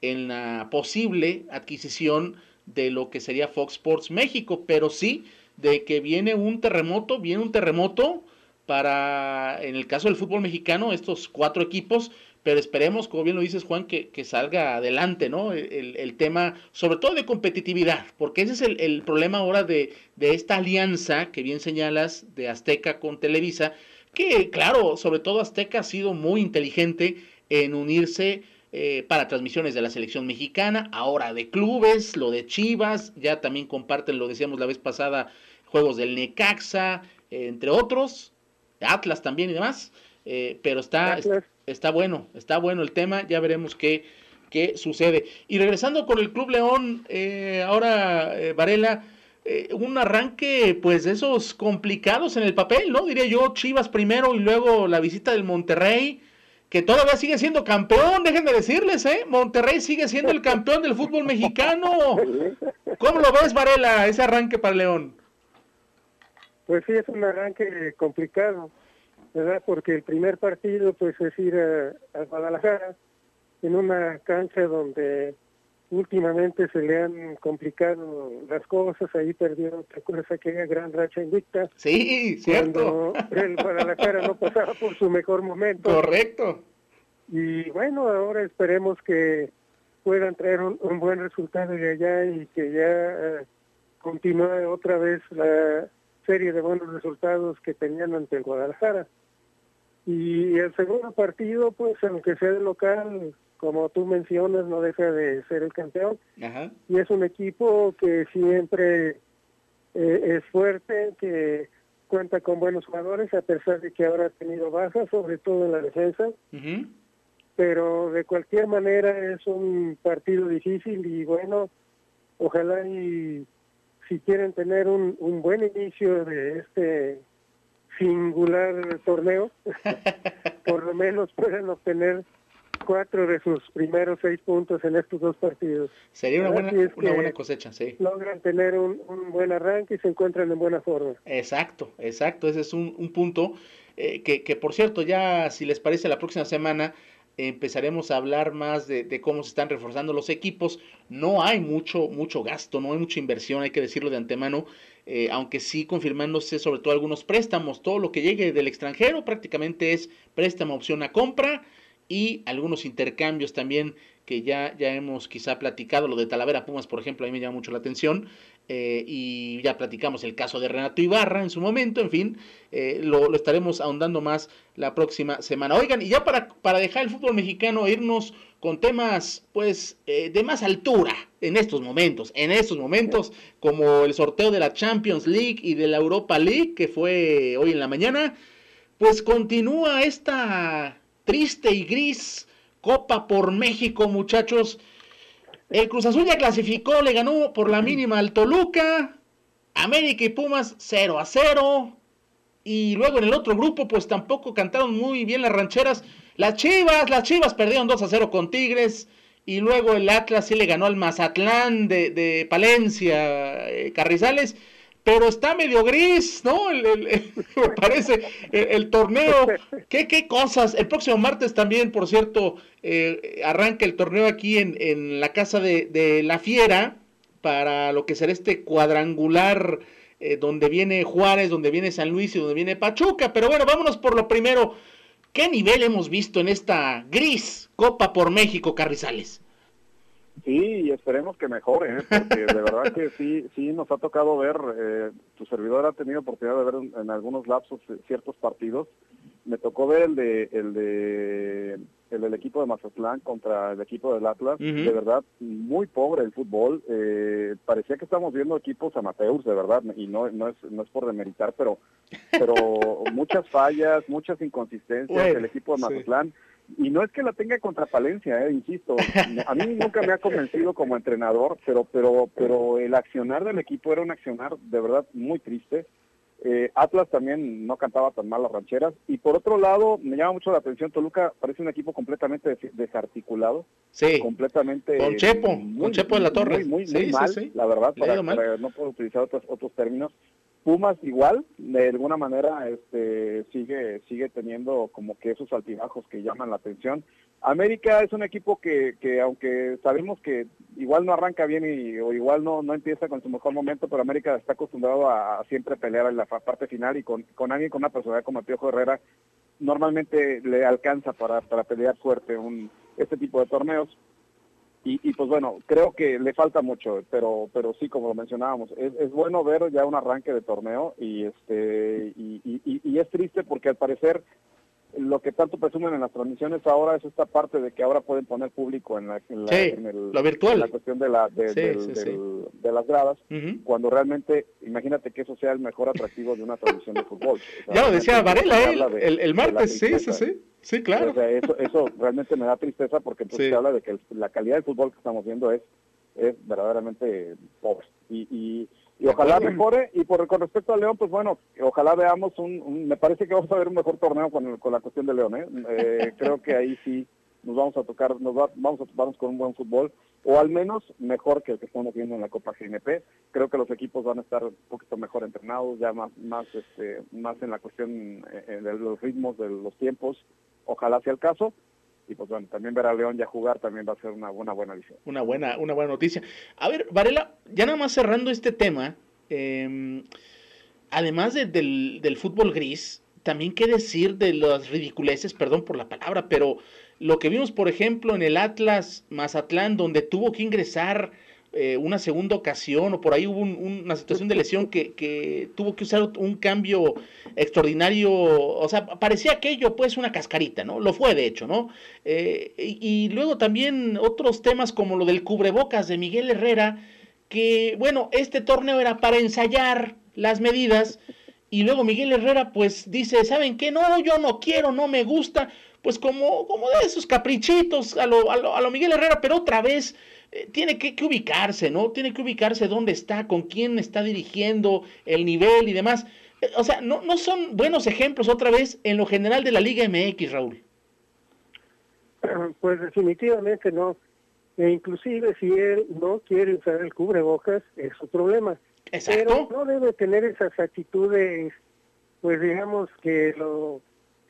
en la posible adquisición de lo que sería Fox Sports México, pero sí de que viene un terremoto, viene un terremoto para, en el caso del fútbol mexicano, estos cuatro equipos, pero esperemos, como bien lo dices Juan, que, salga adelante, ¿no? El, tema, sobre todo de competitividad, porque ese es el, problema ahora de, de, esta alianza que bien señalas de Azteca con Televisa, que claro, sobre todo Azteca ha sido muy inteligente en unirse eh, para transmisiones de la selección mexicana, ahora de clubes, lo de Chivas, ya también comparten, lo decíamos la vez pasada, juegos del Necaxa, entre otros, Atlas también y demás, eh, pero está, está bueno, está bueno el tema, ya veremos qué, qué sucede. Y regresando con el Club León, eh, ahora Varela, un arranque pues de esos complicados en el papel, ¿no? Diría yo, Chivas primero y luego la visita del Monterrey que todavía sigue siendo campeón, déjenme decirles, ¿eh? Monterrey sigue siendo el campeón del fútbol mexicano. ¿Cómo lo ves, Varela, ese arranque para León? Pues sí, es un arranque complicado, ¿verdad? Porque el primer partido, pues es ir a Guadalajara, en una cancha donde últimamente se le han complicado las cosas, ahí perdió, ¿te acuerdas aquella gran racha invicta? Sí, cierto. Cuando el Guadalajara no pasaba por su mejor momento. Correcto. Y bueno, ahora esperemos que puedan traer un, buen resultado de allá y que ya eh, continúe otra vez la serie de buenos resultados que tenían ante el Guadalajara. Y el segundo partido, pues aunque sea de local, como tú mencionas, no deja de ser el campeón. Y es un equipo que siempre eh, es fuerte, que cuenta con buenos jugadores, a pesar de que ahora ha tenido bajas, sobre todo en la defensa. Pero de cualquier manera es un partido difícil y bueno, ojalá y si quieren tener un, un buen inicio de este singular torneo, por lo menos puedan obtener cuatro de sus primeros seis puntos en estos dos partidos. Sería una, buena, una buena cosecha, sí. Logran tener un, buen arranque y se encuentran en buena forma. Exacto, exacto, ese es un, punto eh, que, que, por cierto, ya si les parece la próxima semana empezaremos a hablar más de, cómo se están reforzando los equipos. No hay mucho, mucho gasto, no hay mucha inversión, hay que decirlo de antemano, eh, aunque sí confirmándose sobre todo algunos préstamos. Todo lo que llegue del extranjero prácticamente es préstamo opción a compra y algunos intercambios también que ya, ya hemos quizá platicado, lo de Talavera Pumas, por ejemplo, a mí me llama mucho la atención, eh, y ya platicamos el caso de Renato Ibarra en su momento, en fin, eh, lo, estaremos ahondando más la próxima semana. Oigan, y ya para, para dejar el fútbol mexicano, irnos con temas pues eh, de más altura en estos momentos, en estos momentos, como el sorteo de la Champions League y de la Europa League, que fue hoy en la mañana, pues continúa esta triste y gris Copa por México, muchachos. El Cruz Azul ya clasificó, le ganó por la mínima al Toluca. América y Pumas 0 a 0. Y luego en el otro grupo, pues tampoco cantaron muy bien las rancheras. Las Chivas, las Chivas perdieron 2 a 0 con Tigres. Y luego el Atlas sí le ganó al Mazatlán de, de Palencia, eh, Carrizales pero está medio gris, ¿no? Me parece el, torneo. ¿Qué, ¿Qué cosas? El próximo martes también, por cierto, eh, arranca el torneo aquí en, en la casa de, de, La Fiera para lo que será este cuadrangular eh, donde viene Juárez, donde viene San Luis y donde viene Pachuca. Pero bueno, vámonos por lo primero. ¿Qué nivel hemos visto en esta gris Copa por México, Carrizales? Sí, y esperemos que mejore, ¿eh? porque de verdad que sí, sí nos ha tocado ver, eh, tu servidor ha tenido oportunidad de ver en, algunos lapsos ciertos partidos. Me tocó ver el de el de el del equipo de Mazatlán contra el equipo del Atlas. De verdad, muy pobre el fútbol. Eh, parecía que estamos viendo equipos amateurs, de verdad, y no no es no es por demeritar, pero pero muchas fallas, muchas inconsistencias. el equipo de Mazatlán. Y no es que la tenga contra Palencia, eh, insisto. A mí nunca me ha convencido como entrenador, pero, pero, pero el accionar del equipo era un accionar de verdad muy triste. Eh, Atlas también no cantaba tan mal las rancheras. Y por otro lado, me llama mucho la atención, Toluca parece un equipo completamente desarticulado. Sí. Completamente. Con Chepo, con Chepo en la torre. Muy, muy, mal, la verdad, para, no puedo utilizar otros, otros términos. Pumas igual, de alguna manera este, sigue, sigue teniendo como que esos altibajos que llaman la atención. América es un equipo que, que aunque sabemos que igual no arranca bien y, o igual no, no empieza con su mejor momento, pero América está acostumbrado a, siempre pelear en la parte final y con, con alguien con una personalidad como Piojo Herrera normalmente le alcanza para, para pelear fuerte un, este tipo de torneos. Y, pues bueno, creo que le falta mucho, pero pero sí, como lo mencionábamos, es, es bueno ver ya un arranque de torneo y este y, y, es triste porque al parecer lo que tanto presumen en las transmisiones ahora es esta parte de que ahora pueden poner público en la, en el, lo virtual. la cuestión de, la, de, las gradas, cuando realmente, imagínate que eso sea el mejor atractivo de una transmisión de fútbol. ya lo decía Varela el, el, martes, sí, sí, sí, sí, claro. eso, eso realmente me da tristeza porque entonces se habla de que la calidad del fútbol que estamos viendo es, es verdaderamente pobre. y, y y ojalá mejore. Y por con respecto a León, pues bueno, ojalá veamos un, me parece que vamos a ver un mejor torneo con, con la cuestión de León. ¿eh? eh creo que ahí sí nos vamos a tocar, nos vamos a toparnos con un buen fútbol, o al menos mejor que el que estamos viendo en la Copa GNP. Creo que los equipos van a estar un poquito mejor entrenados, ya más, más, este, más en la cuestión eh, de los ritmos, de los tiempos. Ojalá sea el caso y pues bueno, también ver a León ya jugar también va a ser una buena buena visión. Una buena, una buena noticia. A ver, Varela, ya nada más cerrando este tema, em, además del, del, fútbol gris, también qué decir de las ridiculeces, perdón por la palabra, pero lo que vimos, por ejemplo, en el Atlas Mazatlán, donde tuvo que ingresar eh, una segunda ocasión o por ahí hubo una situación de lesión que, tuvo que usar un cambio extraordinario, o sea, parecía aquello pues una cascarita, ¿no? Lo fue de hecho, ¿no? Eh, y, luego también otros temas como lo del cubrebocas de Miguel Herrera, que bueno, este torneo era para ensayar las medidas y luego Miguel Herrera pues dice, ¿saben qué? No, yo no quiero, no me gusta, pues como, como de esos caprichitos a lo, a lo, a lo Miguel Herrera, pero otra vez eh, tiene que, ubicarse, ¿no? Tiene que ubicarse dónde está, con quién está dirigiendo, el nivel y demás. Eh, o sea, no, no son buenos ejemplos otra vez en lo general de la Liga MX, Raúl. Pues definitivamente no. E inclusive si él no quiere usar el cubrebocas, es su problema. Exacto. Pero no debe tener esas actitudes, pues digamos que lo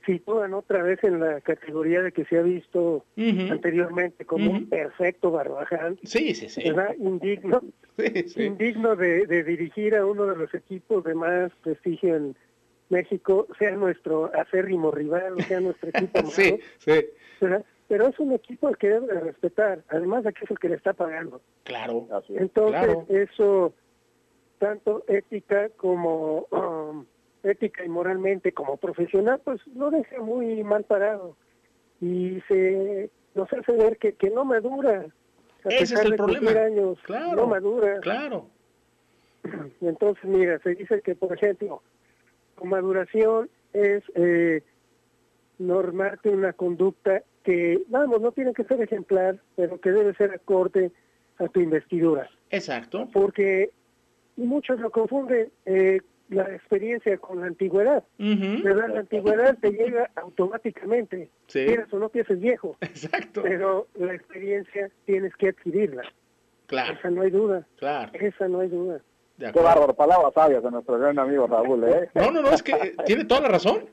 sitúan otra vez en la categoría de que se ha visto anteriormente como un perfecto Barbaján. Sí, sí, sí. ¿verdad? Indigno, indigno de, dirigir a uno de los equipos de más prestigio en México, sea nuestro acérrimo rival, sea nuestro equipo sí, sí. Pero es un equipo al que debe respetar, además de que es el que le está pagando. Claro. Entonces, eso, tanto ética como... Um, ética y moralmente como profesional, pues lo deja muy mal parado y se nos hace ver que, que no madura. Ese es el problema. Años, claro, no madura. Claro. Entonces, mira, se dice que, por ejemplo, tu maduración es eh, normarte una conducta que, vamos, no tiene que ser ejemplar, pero que debe ser acorde a tu investidura. Exacto. Porque muchos lo confunden. Eh, la experiencia con la antigüedad. ¿verdad? La antigüedad te llega automáticamente. Sí. Quieras o no pienses viejo. Exacto. Pero la experiencia tienes que adquirirla. Claro. Esa no hay duda. Claro. Esa no hay duda. Qué bárbaro, palabras sabias de nuestro gran amigo Raúl, ¿eh? No, no, no, es que tiene toda la razón.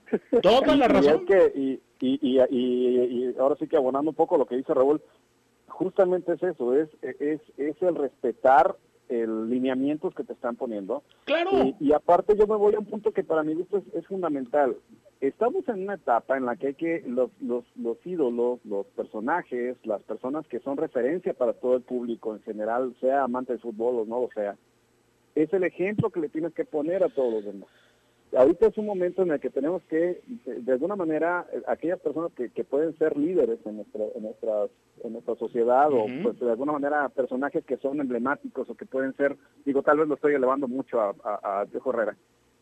Toda la razón. Y, es que, y, y, y, y, ahora sí que abonando un poco lo que dice Raúl, justamente es eso, es, es, es el respetar el lineamientos que te están poniendo. Claro. Y, aparte yo me voy a un punto que para mí gusto es, fundamental. Estamos en una etapa en la que hay que los, los, los ídolos, los personajes, las personas que son referencia para todo el público en general, sea amante del fútbol o no lo sea, es el ejemplo que le tienes que poner a todos los demás ahorita es un momento en el que tenemos que, de, alguna manera, eh, aquellas personas que, que, pueden ser líderes en nuestra, en nuestra, en nuestra sociedad o pues de alguna manera personajes que son emblemáticos o que pueden ser, digo, tal vez lo estoy elevando mucho a, a, Diego Herrera,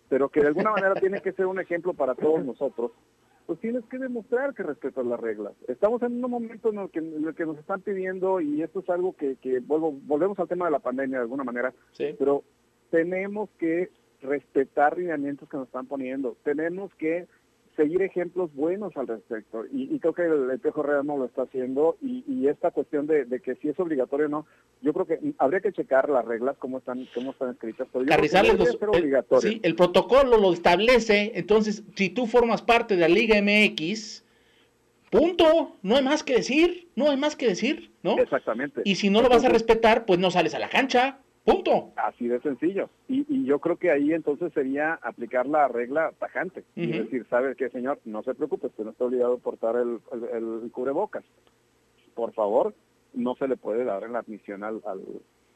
pero que de alguna manera tiene que ser un ejemplo para todos nosotros, pues tienes que demostrar que respetas las reglas. Estamos en un momento en el que, en el que nos están pidiendo, y esto es algo que, que vuelvo, volvemos al tema de la pandemia de alguna manera, pero tenemos que respetar lineamientos que nos están poniendo. Tenemos que seguir ejemplos buenos al respecto. Y, creo que el, el Real no lo está haciendo. Y, esta cuestión de, que si es obligatorio o no, yo creo que habría que checar las reglas, cómo están, cómo están escritas. Pero el, sí, el protocolo lo establece. Entonces, si tú formas parte de la Liga MX, punto. No hay más que decir. No hay más que decir, ¿no? Exactamente. Y si no lo vas a respetar, pues no sales a la cancha. Punto. Así de sencillo. Y, y, yo creo que ahí entonces sería aplicar la regla tajante. Es decir, ¿sabe qué, señor? No se preocupe, usted no está obligado a portar el, el, cubrebocas. Por favor, no se le puede dar en la admisión al,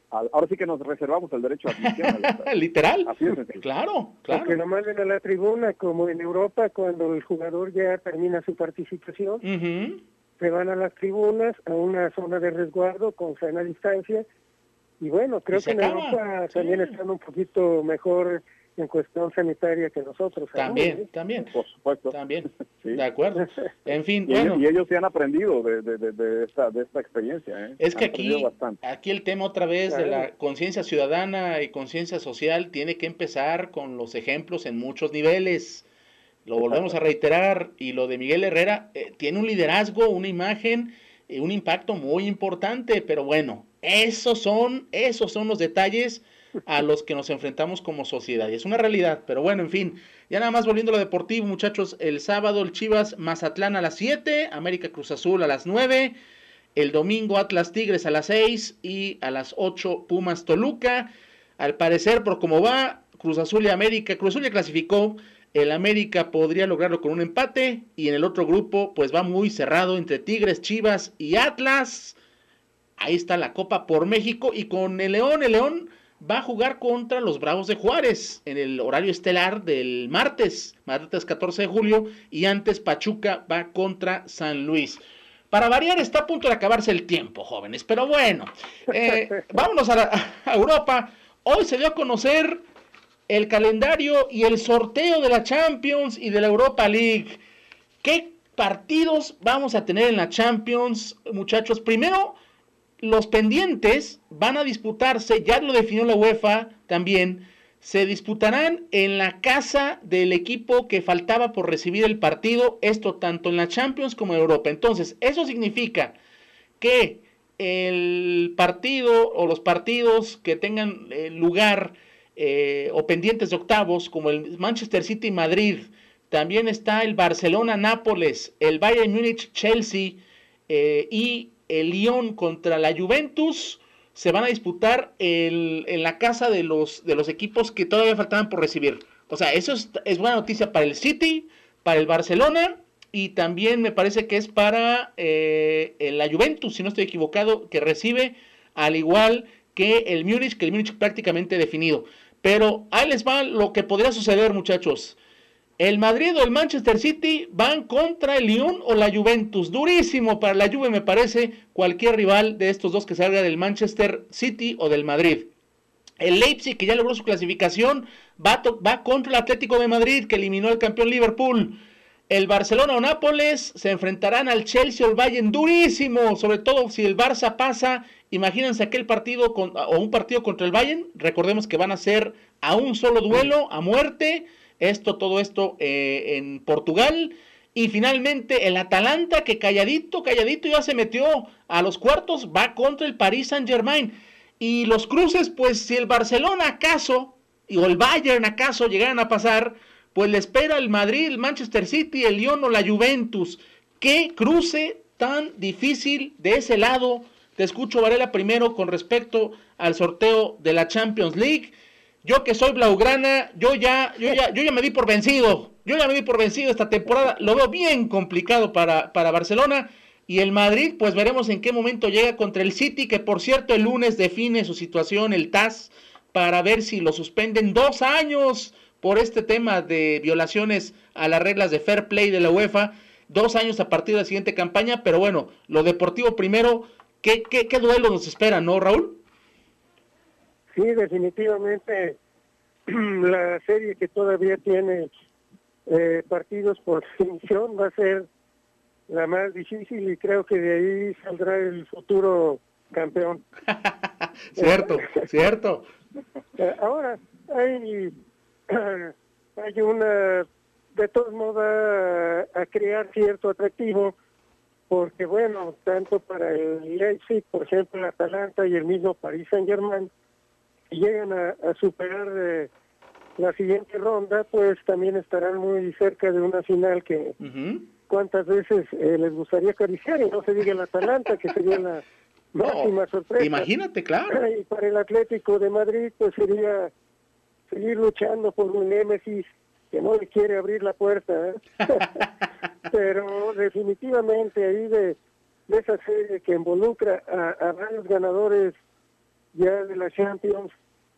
ahora sí que nos reservamos el derecho a admisión. Literal. Así es. Claro, claro. Porque no manden a la tribuna, como en Europa, cuando el jugador ya termina su participación, se van a las tribunas, a una zona de resguardo con sana distancia, y bueno, creo que en Europa también están un poquito mejor en cuestión sanitaria que nosotros. También, ¿eh? también. Por supuesto. También. De acuerdo. En fin, y bueno. Ellos, y ellos se han aprendido de, de, de, esta, de esta experiencia. ¿eh? Es que aquí, aquí el tema otra vez de la conciencia ciudadana y conciencia social tiene que empezar con los ejemplos en muchos niveles. Lo volvemos a reiterar. Y lo de Miguel Herrera eh, tiene un liderazgo, una imagen, un impacto muy importante. Pero bueno, esos son, esos son los detalles a los que nos enfrentamos como sociedad. Y es una realidad, pero bueno, en fin. Ya nada más volviendo a lo deportivo, muchachos. El sábado el Chivas Mazatlán a las 7, América Cruz Azul a las 9. El domingo Atlas Tigres a las 6 y a las 8 Pumas Toluca. Al parecer, por cómo va, Cruz Azul y América, Cruz Azul ya clasificó. El América podría lograrlo con un empate. Y en el otro grupo, pues va muy cerrado entre Tigres, Chivas y Atlas. Ahí está la Copa por México y con el León, el León va a jugar contra los Bravos de Juárez en el horario estelar del martes, martes 14 de julio, y antes Pachuca va contra San Luis. Para variar está a punto de acabarse el tiempo, jóvenes, pero bueno, eh, vámonos a, a Europa. Hoy se dio a conocer el calendario y el sorteo de la Champions y de la Europa League. ¿Qué partidos vamos a tener en la Champions, muchachos? Primero, los pendientes van a disputarse, ya lo definió la UEFA también, se disputarán en la casa del equipo que faltaba por recibir el partido, esto tanto en la Champions como en Europa. Entonces, eso significa que el partido o los partidos que tengan eh, lugar eh, o pendientes de octavos, como el Manchester City Madrid, también está el Barcelona Nápoles, el Bayern Múnich Chelsea eh, y el Lyon contra la Juventus se van a disputar en la casa de los, de los equipos que todavía faltaban por recibir. O sea, eso es, buena noticia para el City, para el Barcelona y también me parece que es para eh, la Juventus, si no estoy equivocado, que recibe al igual que el Múnich, que el Múnich prácticamente definido. Pero ahí les va lo que podría suceder, muchachos. El Madrid o el Manchester City van contra el Lyon o la Juventus. Durísimo para la Juve, me parece, cualquier rival de estos dos que salga del Manchester City o del Madrid. El Leipzig, que ya logró su clasificación, va, va contra el Atlético de Madrid, que eliminó al campeón Liverpool. El Barcelona o Nápoles se enfrentarán al Chelsea o el Bayern durísimo, sobre todo si el Barça pasa. Imagínense aquel partido o un partido contra el Bayern. Recordemos que van a ser a un solo duelo, a muerte. Esto, todo esto eh, en Portugal. Y finalmente el Atalanta, que calladito, calladito ya se metió a los cuartos, va contra el Paris Saint Germain. Y los cruces, pues si el Barcelona acaso, o el Bayern acaso llegaran a pasar, pues le espera el Madrid, el Manchester City, el Lyon o la Juventus. ¿Qué cruce tan difícil de ese lado? Te escucho, Varela, primero con respecto al sorteo de la Champions League. Yo que soy blaugrana, yo ya, yo ya, yo ya me di por vencido. Yo ya me di por vencido esta temporada. Lo veo bien complicado para, para Barcelona. Y el Madrid, pues veremos en qué momento llega contra el City, que por cierto el lunes define su situación, el TAS, para ver si lo suspenden dos años por este tema de violaciones a las reglas de fair play de la UEFA. Dos años a partir de la siguiente campaña, pero bueno, lo deportivo primero, ¿qué, qué, qué duelo nos espera, no, Raúl? Sí, definitivamente la serie que todavía tiene eh, partidos por definición va a ser la más difícil y creo que de ahí saldrá el futuro campeón. cierto, cierto. Eh, ahora hay, hay una de todos modos a, crear cierto atractivo porque bueno, tanto para el Leipzig, por ejemplo, el Atalanta y el mismo Paris Saint Germain, llegan a, superar eh, la siguiente ronda, pues también estarán muy cerca de una final que cuántas veces eh, les gustaría acariciar y no se diga el Atalanta, que sería la máxima sorpresa. Imagínate, claro. Y para el Atlético de Madrid, pues sería seguir luchando por un Némesis que no le quiere abrir la puerta. ¿eh? Pero definitivamente ahí de, de, esa serie que involucra a, varios ganadores ya de la Champions,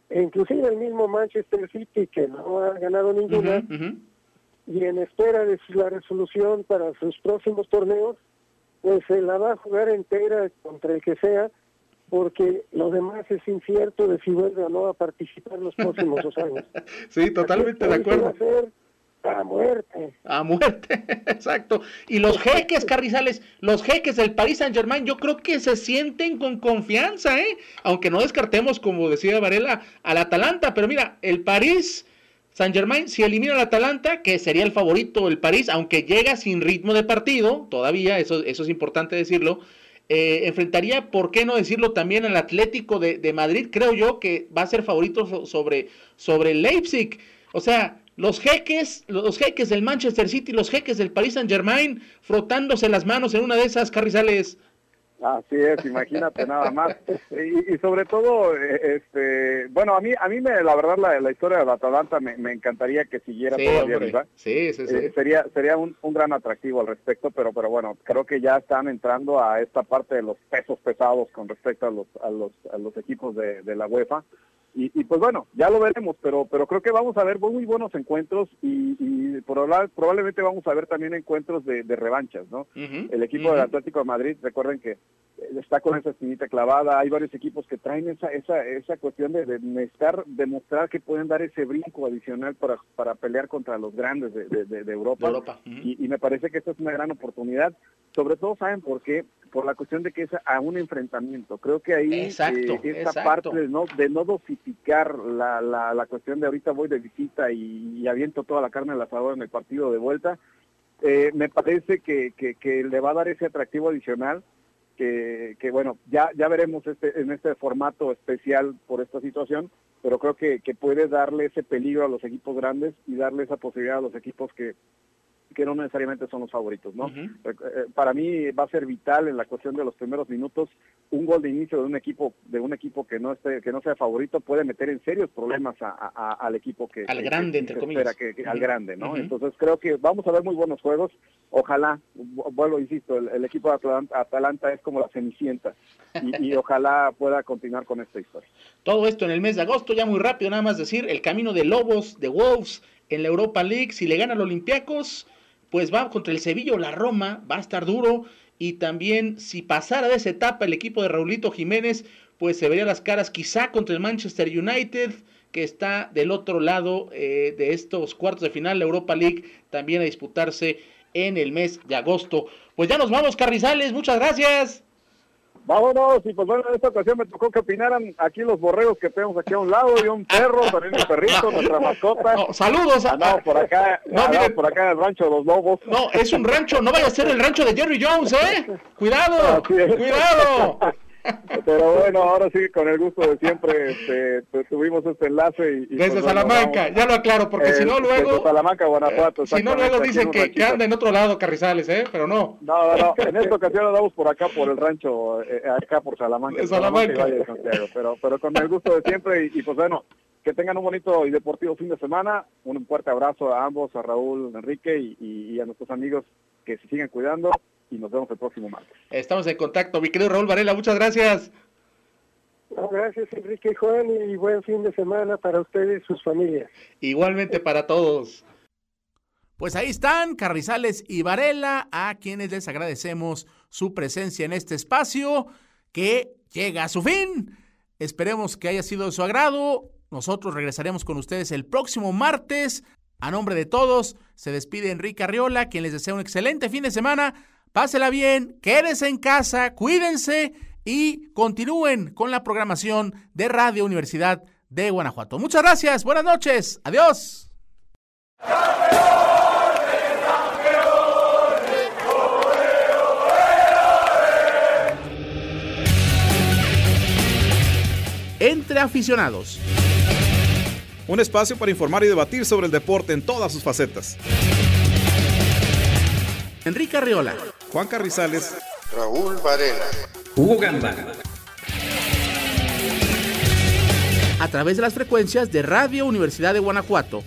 e inclusive el mismo Manchester City que no ha ganado ninguna, y en espera de la resolución para sus próximos torneos, pues se la va a jugar entera contra el que sea, porque lo demás es incierto de si vuelve o no a participar los próximos dos años. Sí, totalmente de acuerdo. A muerte. A muerte, exacto. Y los jeques, Carrizales, los jeques del Paris Saint Germain, yo creo que se sienten con confianza, ¿eh? Aunque no descartemos, como decía Varela, al Atalanta, pero mira, el París Saint Germain, si elimina al Atalanta, que sería el favorito el París, aunque llega sin ritmo de partido, todavía, eso, eso es importante decirlo, eh, enfrentaría, ¿por qué no decirlo también al Atlético de, Madrid? Creo yo que va a ser favorito sobre, sobre Leipzig. O sea, los jeques, los jeques del Manchester City, los jeques del Paris Saint Germain, frotándose las manos en una de esas carrizales Así es, imagínate nada más. Y, sobre todo, este, bueno, a mí, a mí me, la verdad, la, historia de Atalanta me, me, encantaría que siguiera todavía ¿verdad? Sí, sí, sí. Eh, sería, sería un, un, gran atractivo al respecto, pero, pero bueno, creo que ya están entrando a esta parte de los pesos pesados con respecto a los, a los, a los equipos de, de la UEFA. Y, y, pues bueno, ya lo veremos, pero pero creo que vamos a ver muy buenos encuentros y, y probablemente vamos a ver también encuentros de, revanchas, ¿no? el equipo del Atlético de Madrid, recuerden que está con esa espinita clavada, hay varios equipos que traen esa esa esa cuestión de, de necesitar demostrar que pueden dar ese brinco adicional para, para pelear contra los grandes de, de, Europa, y, y, me parece que esta es una gran oportunidad, sobre todo saben por qué, por la cuestión de que es a un enfrentamiento, creo que ahí exacto, eh, esa parte de no, de no dosificar la, la, la cuestión de ahorita voy de visita y, aviento toda la carne al asador en el partido de vuelta, eh, me parece que, que, que le va a dar ese atractivo adicional que, que bueno, ya, ya veremos este, en este formato especial por esta situación, pero creo que, que puede darle ese peligro a los equipos grandes y darle esa posibilidad a los equipos que, que no necesariamente son los favoritos, ¿no? Eh, para mí va a ser vital en la cuestión de los primeros minutos un gol de inicio de un equipo de un equipo que no esté que no sea favorito puede meter en serios problemas al equipo que al grande entre comillas al grande, ¿no? Entonces creo que vamos a ver muy buenos juegos. Ojalá, vuelvo insisto, el, equipo de Atalanta, es como la cenicienta y, y ojalá pueda continuar con esta historia. Todo esto en el mes de agosto, ya muy rápido, nada más decir el camino de Lobos, de Wolves en la Europa League, si le gana los Olympiacos pues va contra el Sevilla o la Roma, va a estar duro. Y también si pasara de esa etapa el equipo de Raulito Jiménez, pues se vería las caras quizá contra el Manchester United, que está del otro lado eh, de estos cuartos de final, la Europa League, también a disputarse en el mes de agosto. Pues ya nos vamos, Carrizales, muchas gracias. Vámonos, y pues bueno, en esta ocasión me tocó que opinaran aquí los borregos que tenemos aquí a un lado, y un perro, también un perrito, nuestra mascota. saludos a... No, por acá, no, miren, por acá el rancho de los lobos. No, es un rancho, no vaya a ser el rancho de Jerry Jones, ¿eh? Cuidado, cuidado. Pero bueno, ahora sí, con el gusto de siempre, este, tuvimos este enlace. Y, desde pues, Salamanca, ya lo aclaro, porque si no luego... Desde Salamanca, Guanajuato. si no luego dicen que, que, anda en otro lado Carrizales, ¿eh? Pero no. No, no, no. En esta ocasión lo damos por acá, por el rancho, eh, acá por Salamanca. Salamanca. pero, pero con el gusto de siempre y, pues bueno, que tengan un bonito y deportivo fin de semana. Un fuerte abrazo a ambos, a Raúl, Enrique y, y a nuestros amigos que se sigan cuidando y nos vemos el próximo martes. Estamos en contacto, mi querido Raúl Varela, muchas gracias. gracias Enrique y Juan y buen fin de semana para ustedes y sus familias. Igualmente para todos. Pues ahí están Carrizales y Varela, a quienes les agradecemos su presencia en este espacio que llega a su fin. Esperemos que haya sido de su agrado. Nosotros regresaremos con ustedes el próximo martes. A nombre de todos, se despide Enrique Arriola, quien les desea un excelente fin de semana. Pásela bien, quédese en casa, cuídense y continúen con la programación de Radio Universidad de Guanajuato. Muchas gracias, buenas noches, adiós. Entre aficionados. Un espacio para informar y debatir sobre el deporte en todas sus facetas. Enrique Arriola. Juan Carrizales. Raúl Varela. Hugo Gamba. A través de las frecuencias de Radio Universidad de Guanajuato